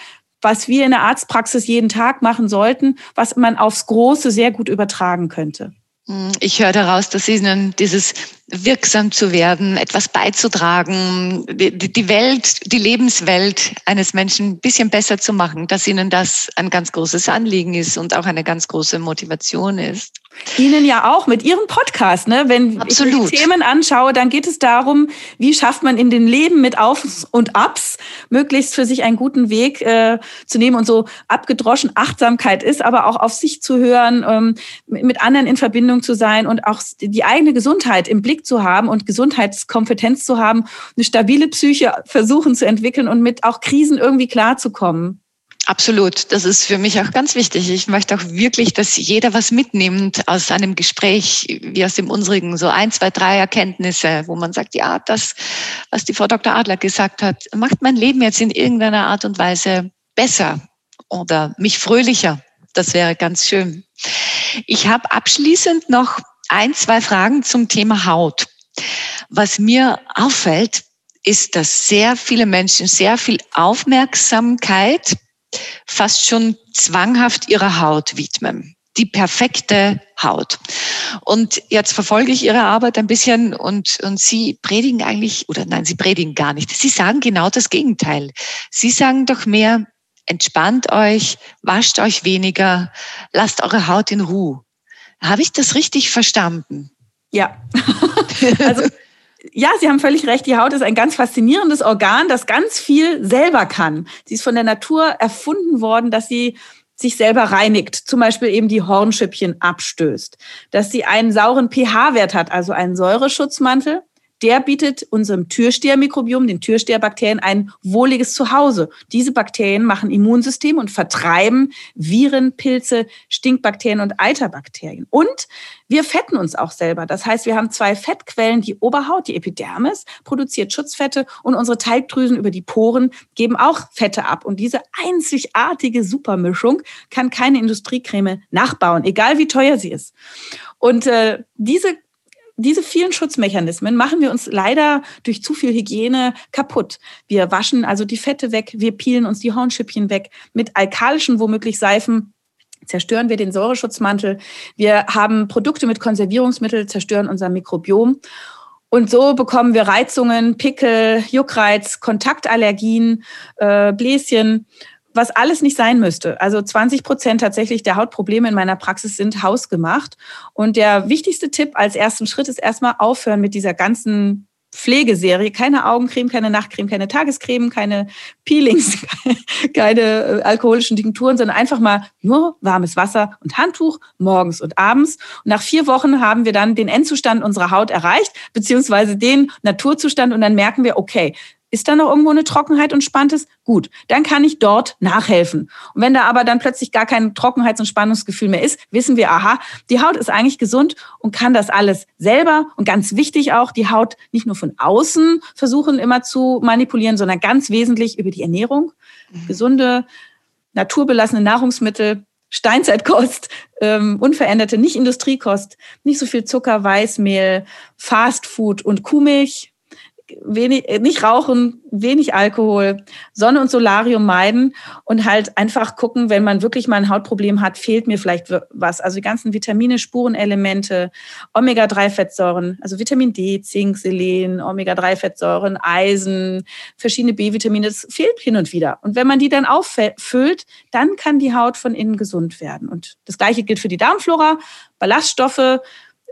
was wir in der Arztpraxis jeden Tag machen sollten, was man aufs Große sehr gut übertragen könnte. Hm, ich höre daraus, dass Ihnen dieses wirksam zu werden, etwas beizutragen, die Welt, die Lebenswelt eines Menschen ein bisschen besser zu machen, dass Ihnen das ein ganz großes Anliegen ist und auch eine ganz große Motivation ist. Ihnen ja auch mit Ihrem Podcast, ne? Wenn Absolut. ich die Themen anschaue, dann geht es darum, wie schafft man in den Leben mit Aufs und Abs möglichst für sich einen guten Weg äh, zu nehmen und so abgedroschen Achtsamkeit ist, aber auch auf sich zu hören, ähm, mit anderen in Verbindung zu sein und auch die eigene Gesundheit im Blick zu haben und Gesundheitskompetenz zu haben, eine stabile Psyche versuchen zu entwickeln und mit auch Krisen irgendwie klarzukommen. Absolut. Das ist für mich auch ganz wichtig. Ich möchte auch wirklich, dass jeder was mitnimmt aus einem Gespräch wie aus dem unsrigen. So ein, zwei, drei Erkenntnisse, wo man sagt, ja, das, was die Frau Dr. Adler gesagt hat, macht mein Leben jetzt in irgendeiner Art und Weise besser oder mich fröhlicher. Das wäre ganz schön. Ich habe abschließend noch ein, zwei Fragen zum Thema Haut. Was mir auffällt, ist, dass sehr viele Menschen sehr viel Aufmerksamkeit fast schon zwanghaft ihrer Haut widmen. Die perfekte Haut. Und jetzt verfolge ich Ihre Arbeit ein bisschen und, und Sie predigen eigentlich, oder nein, Sie predigen gar nicht. Sie sagen genau das Gegenteil. Sie sagen doch mehr, entspannt euch, wascht euch weniger, lasst eure Haut in Ruhe. Habe ich das richtig verstanden? Ja. also ja, Sie haben völlig recht. Die Haut ist ein ganz faszinierendes Organ, das ganz viel selber kann. Sie ist von der Natur erfunden worden, dass sie sich selber reinigt, zum Beispiel eben die Hornschüppchen abstößt, dass sie einen sauren pH-Wert hat, also einen Säureschutzmantel, der bietet unserem Türstehermikrobiom, den Türsteherbakterien, ein wohliges Zuhause. Diese Bakterien machen Immunsystem und vertreiben Viren, Pilze, Stinkbakterien und Eiterbakterien. Und wir fetten uns auch selber. Das heißt, wir haben zwei Fettquellen. Die Oberhaut, die Epidermis, produziert Schutzfette und unsere Teigdrüsen über die Poren geben auch Fette ab. Und diese einzigartige Supermischung kann keine Industriecreme nachbauen, egal wie teuer sie ist. Und äh, diese diese vielen Schutzmechanismen machen wir uns leider durch zu viel Hygiene kaputt. Wir waschen also die Fette weg, wir peelen uns die Hornschüppchen weg. Mit alkalischen, womöglich Seifen, zerstören wir den Säureschutzmantel. Wir haben Produkte mit Konservierungsmittel, zerstören unser Mikrobiom. Und so bekommen wir Reizungen, Pickel, Juckreiz, Kontaktallergien, äh, Bläschen was alles nicht sein müsste. Also 20 Prozent tatsächlich der Hautprobleme in meiner Praxis sind hausgemacht. Und der wichtigste Tipp als ersten Schritt ist erstmal aufhören mit dieser ganzen Pflegeserie. Keine Augencreme, keine Nachtcreme, keine Tagescreme, keine Peelings, keine äh, alkoholischen Tinkturen, sondern einfach mal nur warmes Wasser und Handtuch morgens und abends. Und nach vier Wochen haben wir dann den Endzustand unserer Haut erreicht, beziehungsweise den Naturzustand. Und dann merken wir, okay, ist da noch irgendwo eine Trockenheit und Spanntes? Gut, dann kann ich dort nachhelfen. Und wenn da aber dann plötzlich gar kein Trockenheits- und Spannungsgefühl mehr ist, wissen wir, aha, die Haut ist eigentlich gesund und kann das alles selber. Und ganz wichtig auch, die Haut nicht nur von außen versuchen immer zu manipulieren, sondern ganz wesentlich über die Ernährung. Mhm. Gesunde, naturbelassene Nahrungsmittel, Steinzeitkost, ähm, unveränderte, nicht Industriekost, nicht so viel Zucker, Weißmehl, Fastfood und Kuhmilch wenig, äh, nicht rauchen, wenig Alkohol, Sonne und Solarium meiden und halt einfach gucken, wenn man wirklich mal ein Hautproblem hat, fehlt mir vielleicht was. Also die ganzen Vitamine, Spurenelemente, Omega-3-Fettsäuren, also Vitamin D, Zink, Selen, Omega-3-Fettsäuren, Eisen, verschiedene B-Vitamine, das fehlt hin und wieder. Und wenn man die dann auffüllt, dann kann die Haut von innen gesund werden. Und das Gleiche gilt für die Darmflora, Ballaststoffe,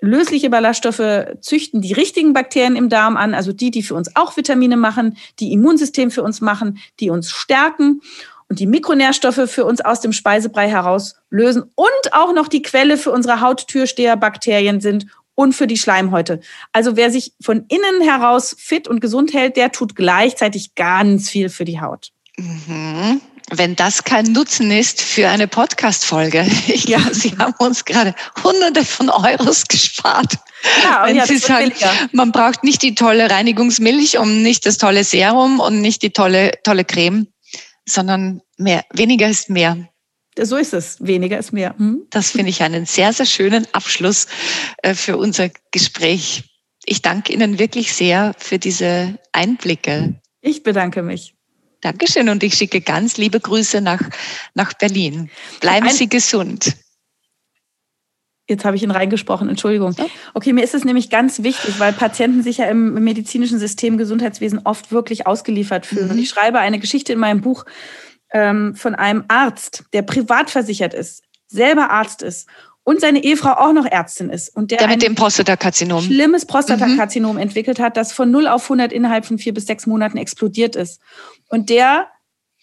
lösliche Ballaststoffe züchten die richtigen Bakterien im Darm an, also die, die für uns auch Vitamine machen, die Immunsystem für uns machen, die uns stärken und die Mikronährstoffe für uns aus dem Speisebrei herauslösen und auch noch die Quelle für unsere Hauttürsteherbakterien sind und für die Schleimhäute. Also wer sich von innen heraus fit und gesund hält, der tut gleichzeitig ganz viel für die Haut. Mhm wenn das kein Nutzen ist für eine Podcast-Folge. Ja, Sie haben uns gerade Hunderte von Euros gespart. Ja, wenn ja, Sie sagen, man braucht nicht die tolle Reinigungsmilch und nicht das tolle Serum und nicht die tolle, tolle Creme, sondern mehr, weniger ist mehr. So ist es. Weniger ist mehr. Hm? Das finde ich einen sehr, sehr schönen Abschluss äh, für unser Gespräch. Ich danke Ihnen wirklich sehr für diese Einblicke. Ich bedanke mich. Dankeschön und ich schicke ganz liebe Grüße nach, nach Berlin. Bleiben Ein Sie gesund. Jetzt habe ich ihn reingesprochen, Entschuldigung. Okay, mir ist es nämlich ganz wichtig, weil Patienten sich ja im medizinischen System Gesundheitswesen oft wirklich ausgeliefert fühlen. Mhm. Und ich schreibe eine Geschichte in meinem Buch ähm, von einem Arzt, der privat versichert ist, selber Arzt ist und seine Ehefrau auch noch Ärztin ist und der, der mit dem Prostatakarzinom schlimmes Prostatakarzinom mhm. entwickelt hat, das von 0 auf 100 innerhalb von vier bis sechs Monaten explodiert ist und der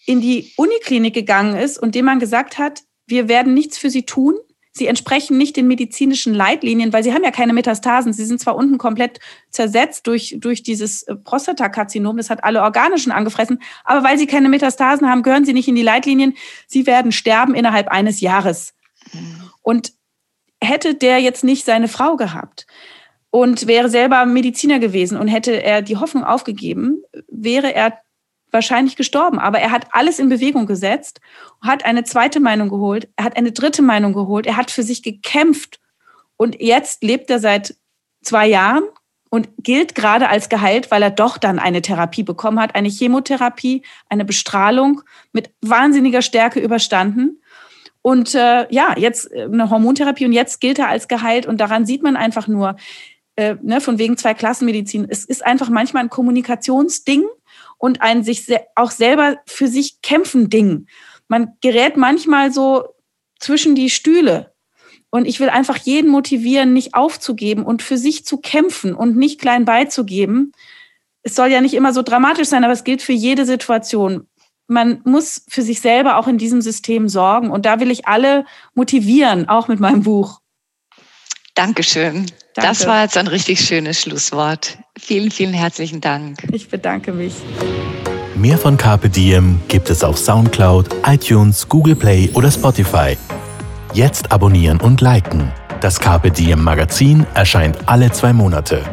in die Uniklinik gegangen ist und dem man gesagt hat, wir werden nichts für sie tun. Sie entsprechen nicht den medizinischen Leitlinien, weil sie haben ja keine Metastasen. Sie sind zwar unten komplett zersetzt durch, durch dieses äh, Prostatakarzinom, das hat alle Organischen angefressen, aber weil sie keine Metastasen haben, gehören sie nicht in die Leitlinien. Sie werden sterben innerhalb eines Jahres. Mhm. Und hätte der jetzt nicht seine Frau gehabt und wäre selber Mediziner gewesen und hätte er die Hoffnung aufgegeben, wäre er wahrscheinlich gestorben. Aber er hat alles in Bewegung gesetzt, hat eine zweite Meinung geholt, er hat eine dritte Meinung geholt, er hat für sich gekämpft und jetzt lebt er seit zwei Jahren und gilt gerade als geheilt, weil er doch dann eine Therapie bekommen hat, eine Chemotherapie, eine Bestrahlung mit wahnsinniger Stärke überstanden. Und äh, ja, jetzt äh, eine Hormontherapie und jetzt gilt er als geheilt. Und daran sieht man einfach nur, äh, ne, von wegen zwei Klassenmedizin. Es ist einfach manchmal ein Kommunikationsding und ein sich auch selber für sich kämpfen Ding. Man gerät manchmal so zwischen die Stühle. Und ich will einfach jeden motivieren, nicht aufzugeben und für sich zu kämpfen und nicht klein beizugeben. Es soll ja nicht immer so dramatisch sein, aber es gilt für jede Situation man muss für sich selber auch in diesem System sorgen. Und da will ich alle motivieren, auch mit meinem Buch. Dankeschön. Danke. Das war jetzt ein richtig schönes Schlusswort. Vielen, vielen herzlichen Dank. Ich bedanke mich. Mehr von Carpe Diem gibt es auf Soundcloud, iTunes, Google Play oder Spotify. Jetzt abonnieren und liken. Das Carpe Diem Magazin erscheint alle zwei Monate.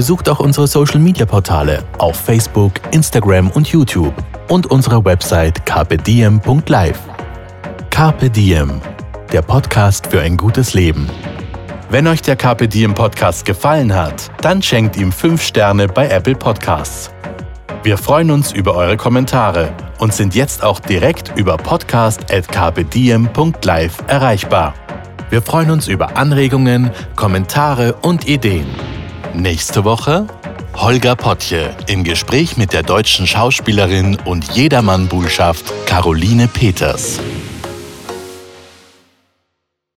Besucht auch unsere Social Media Portale auf Facebook, Instagram und YouTube und unsere Website carpediem.live. Carpe Diem, der Podcast für ein gutes Leben. Wenn euch der Carpe Diem Podcast gefallen hat, dann schenkt ihm 5 Sterne bei Apple Podcasts. Wir freuen uns über eure Kommentare und sind jetzt auch direkt über podcast.carpediem.live erreichbar. Wir freuen uns über Anregungen, Kommentare und Ideen. Nächste Woche Holger Potje im Gespräch mit der deutschen Schauspielerin und Jedermann-Bullschaft Caroline Peters.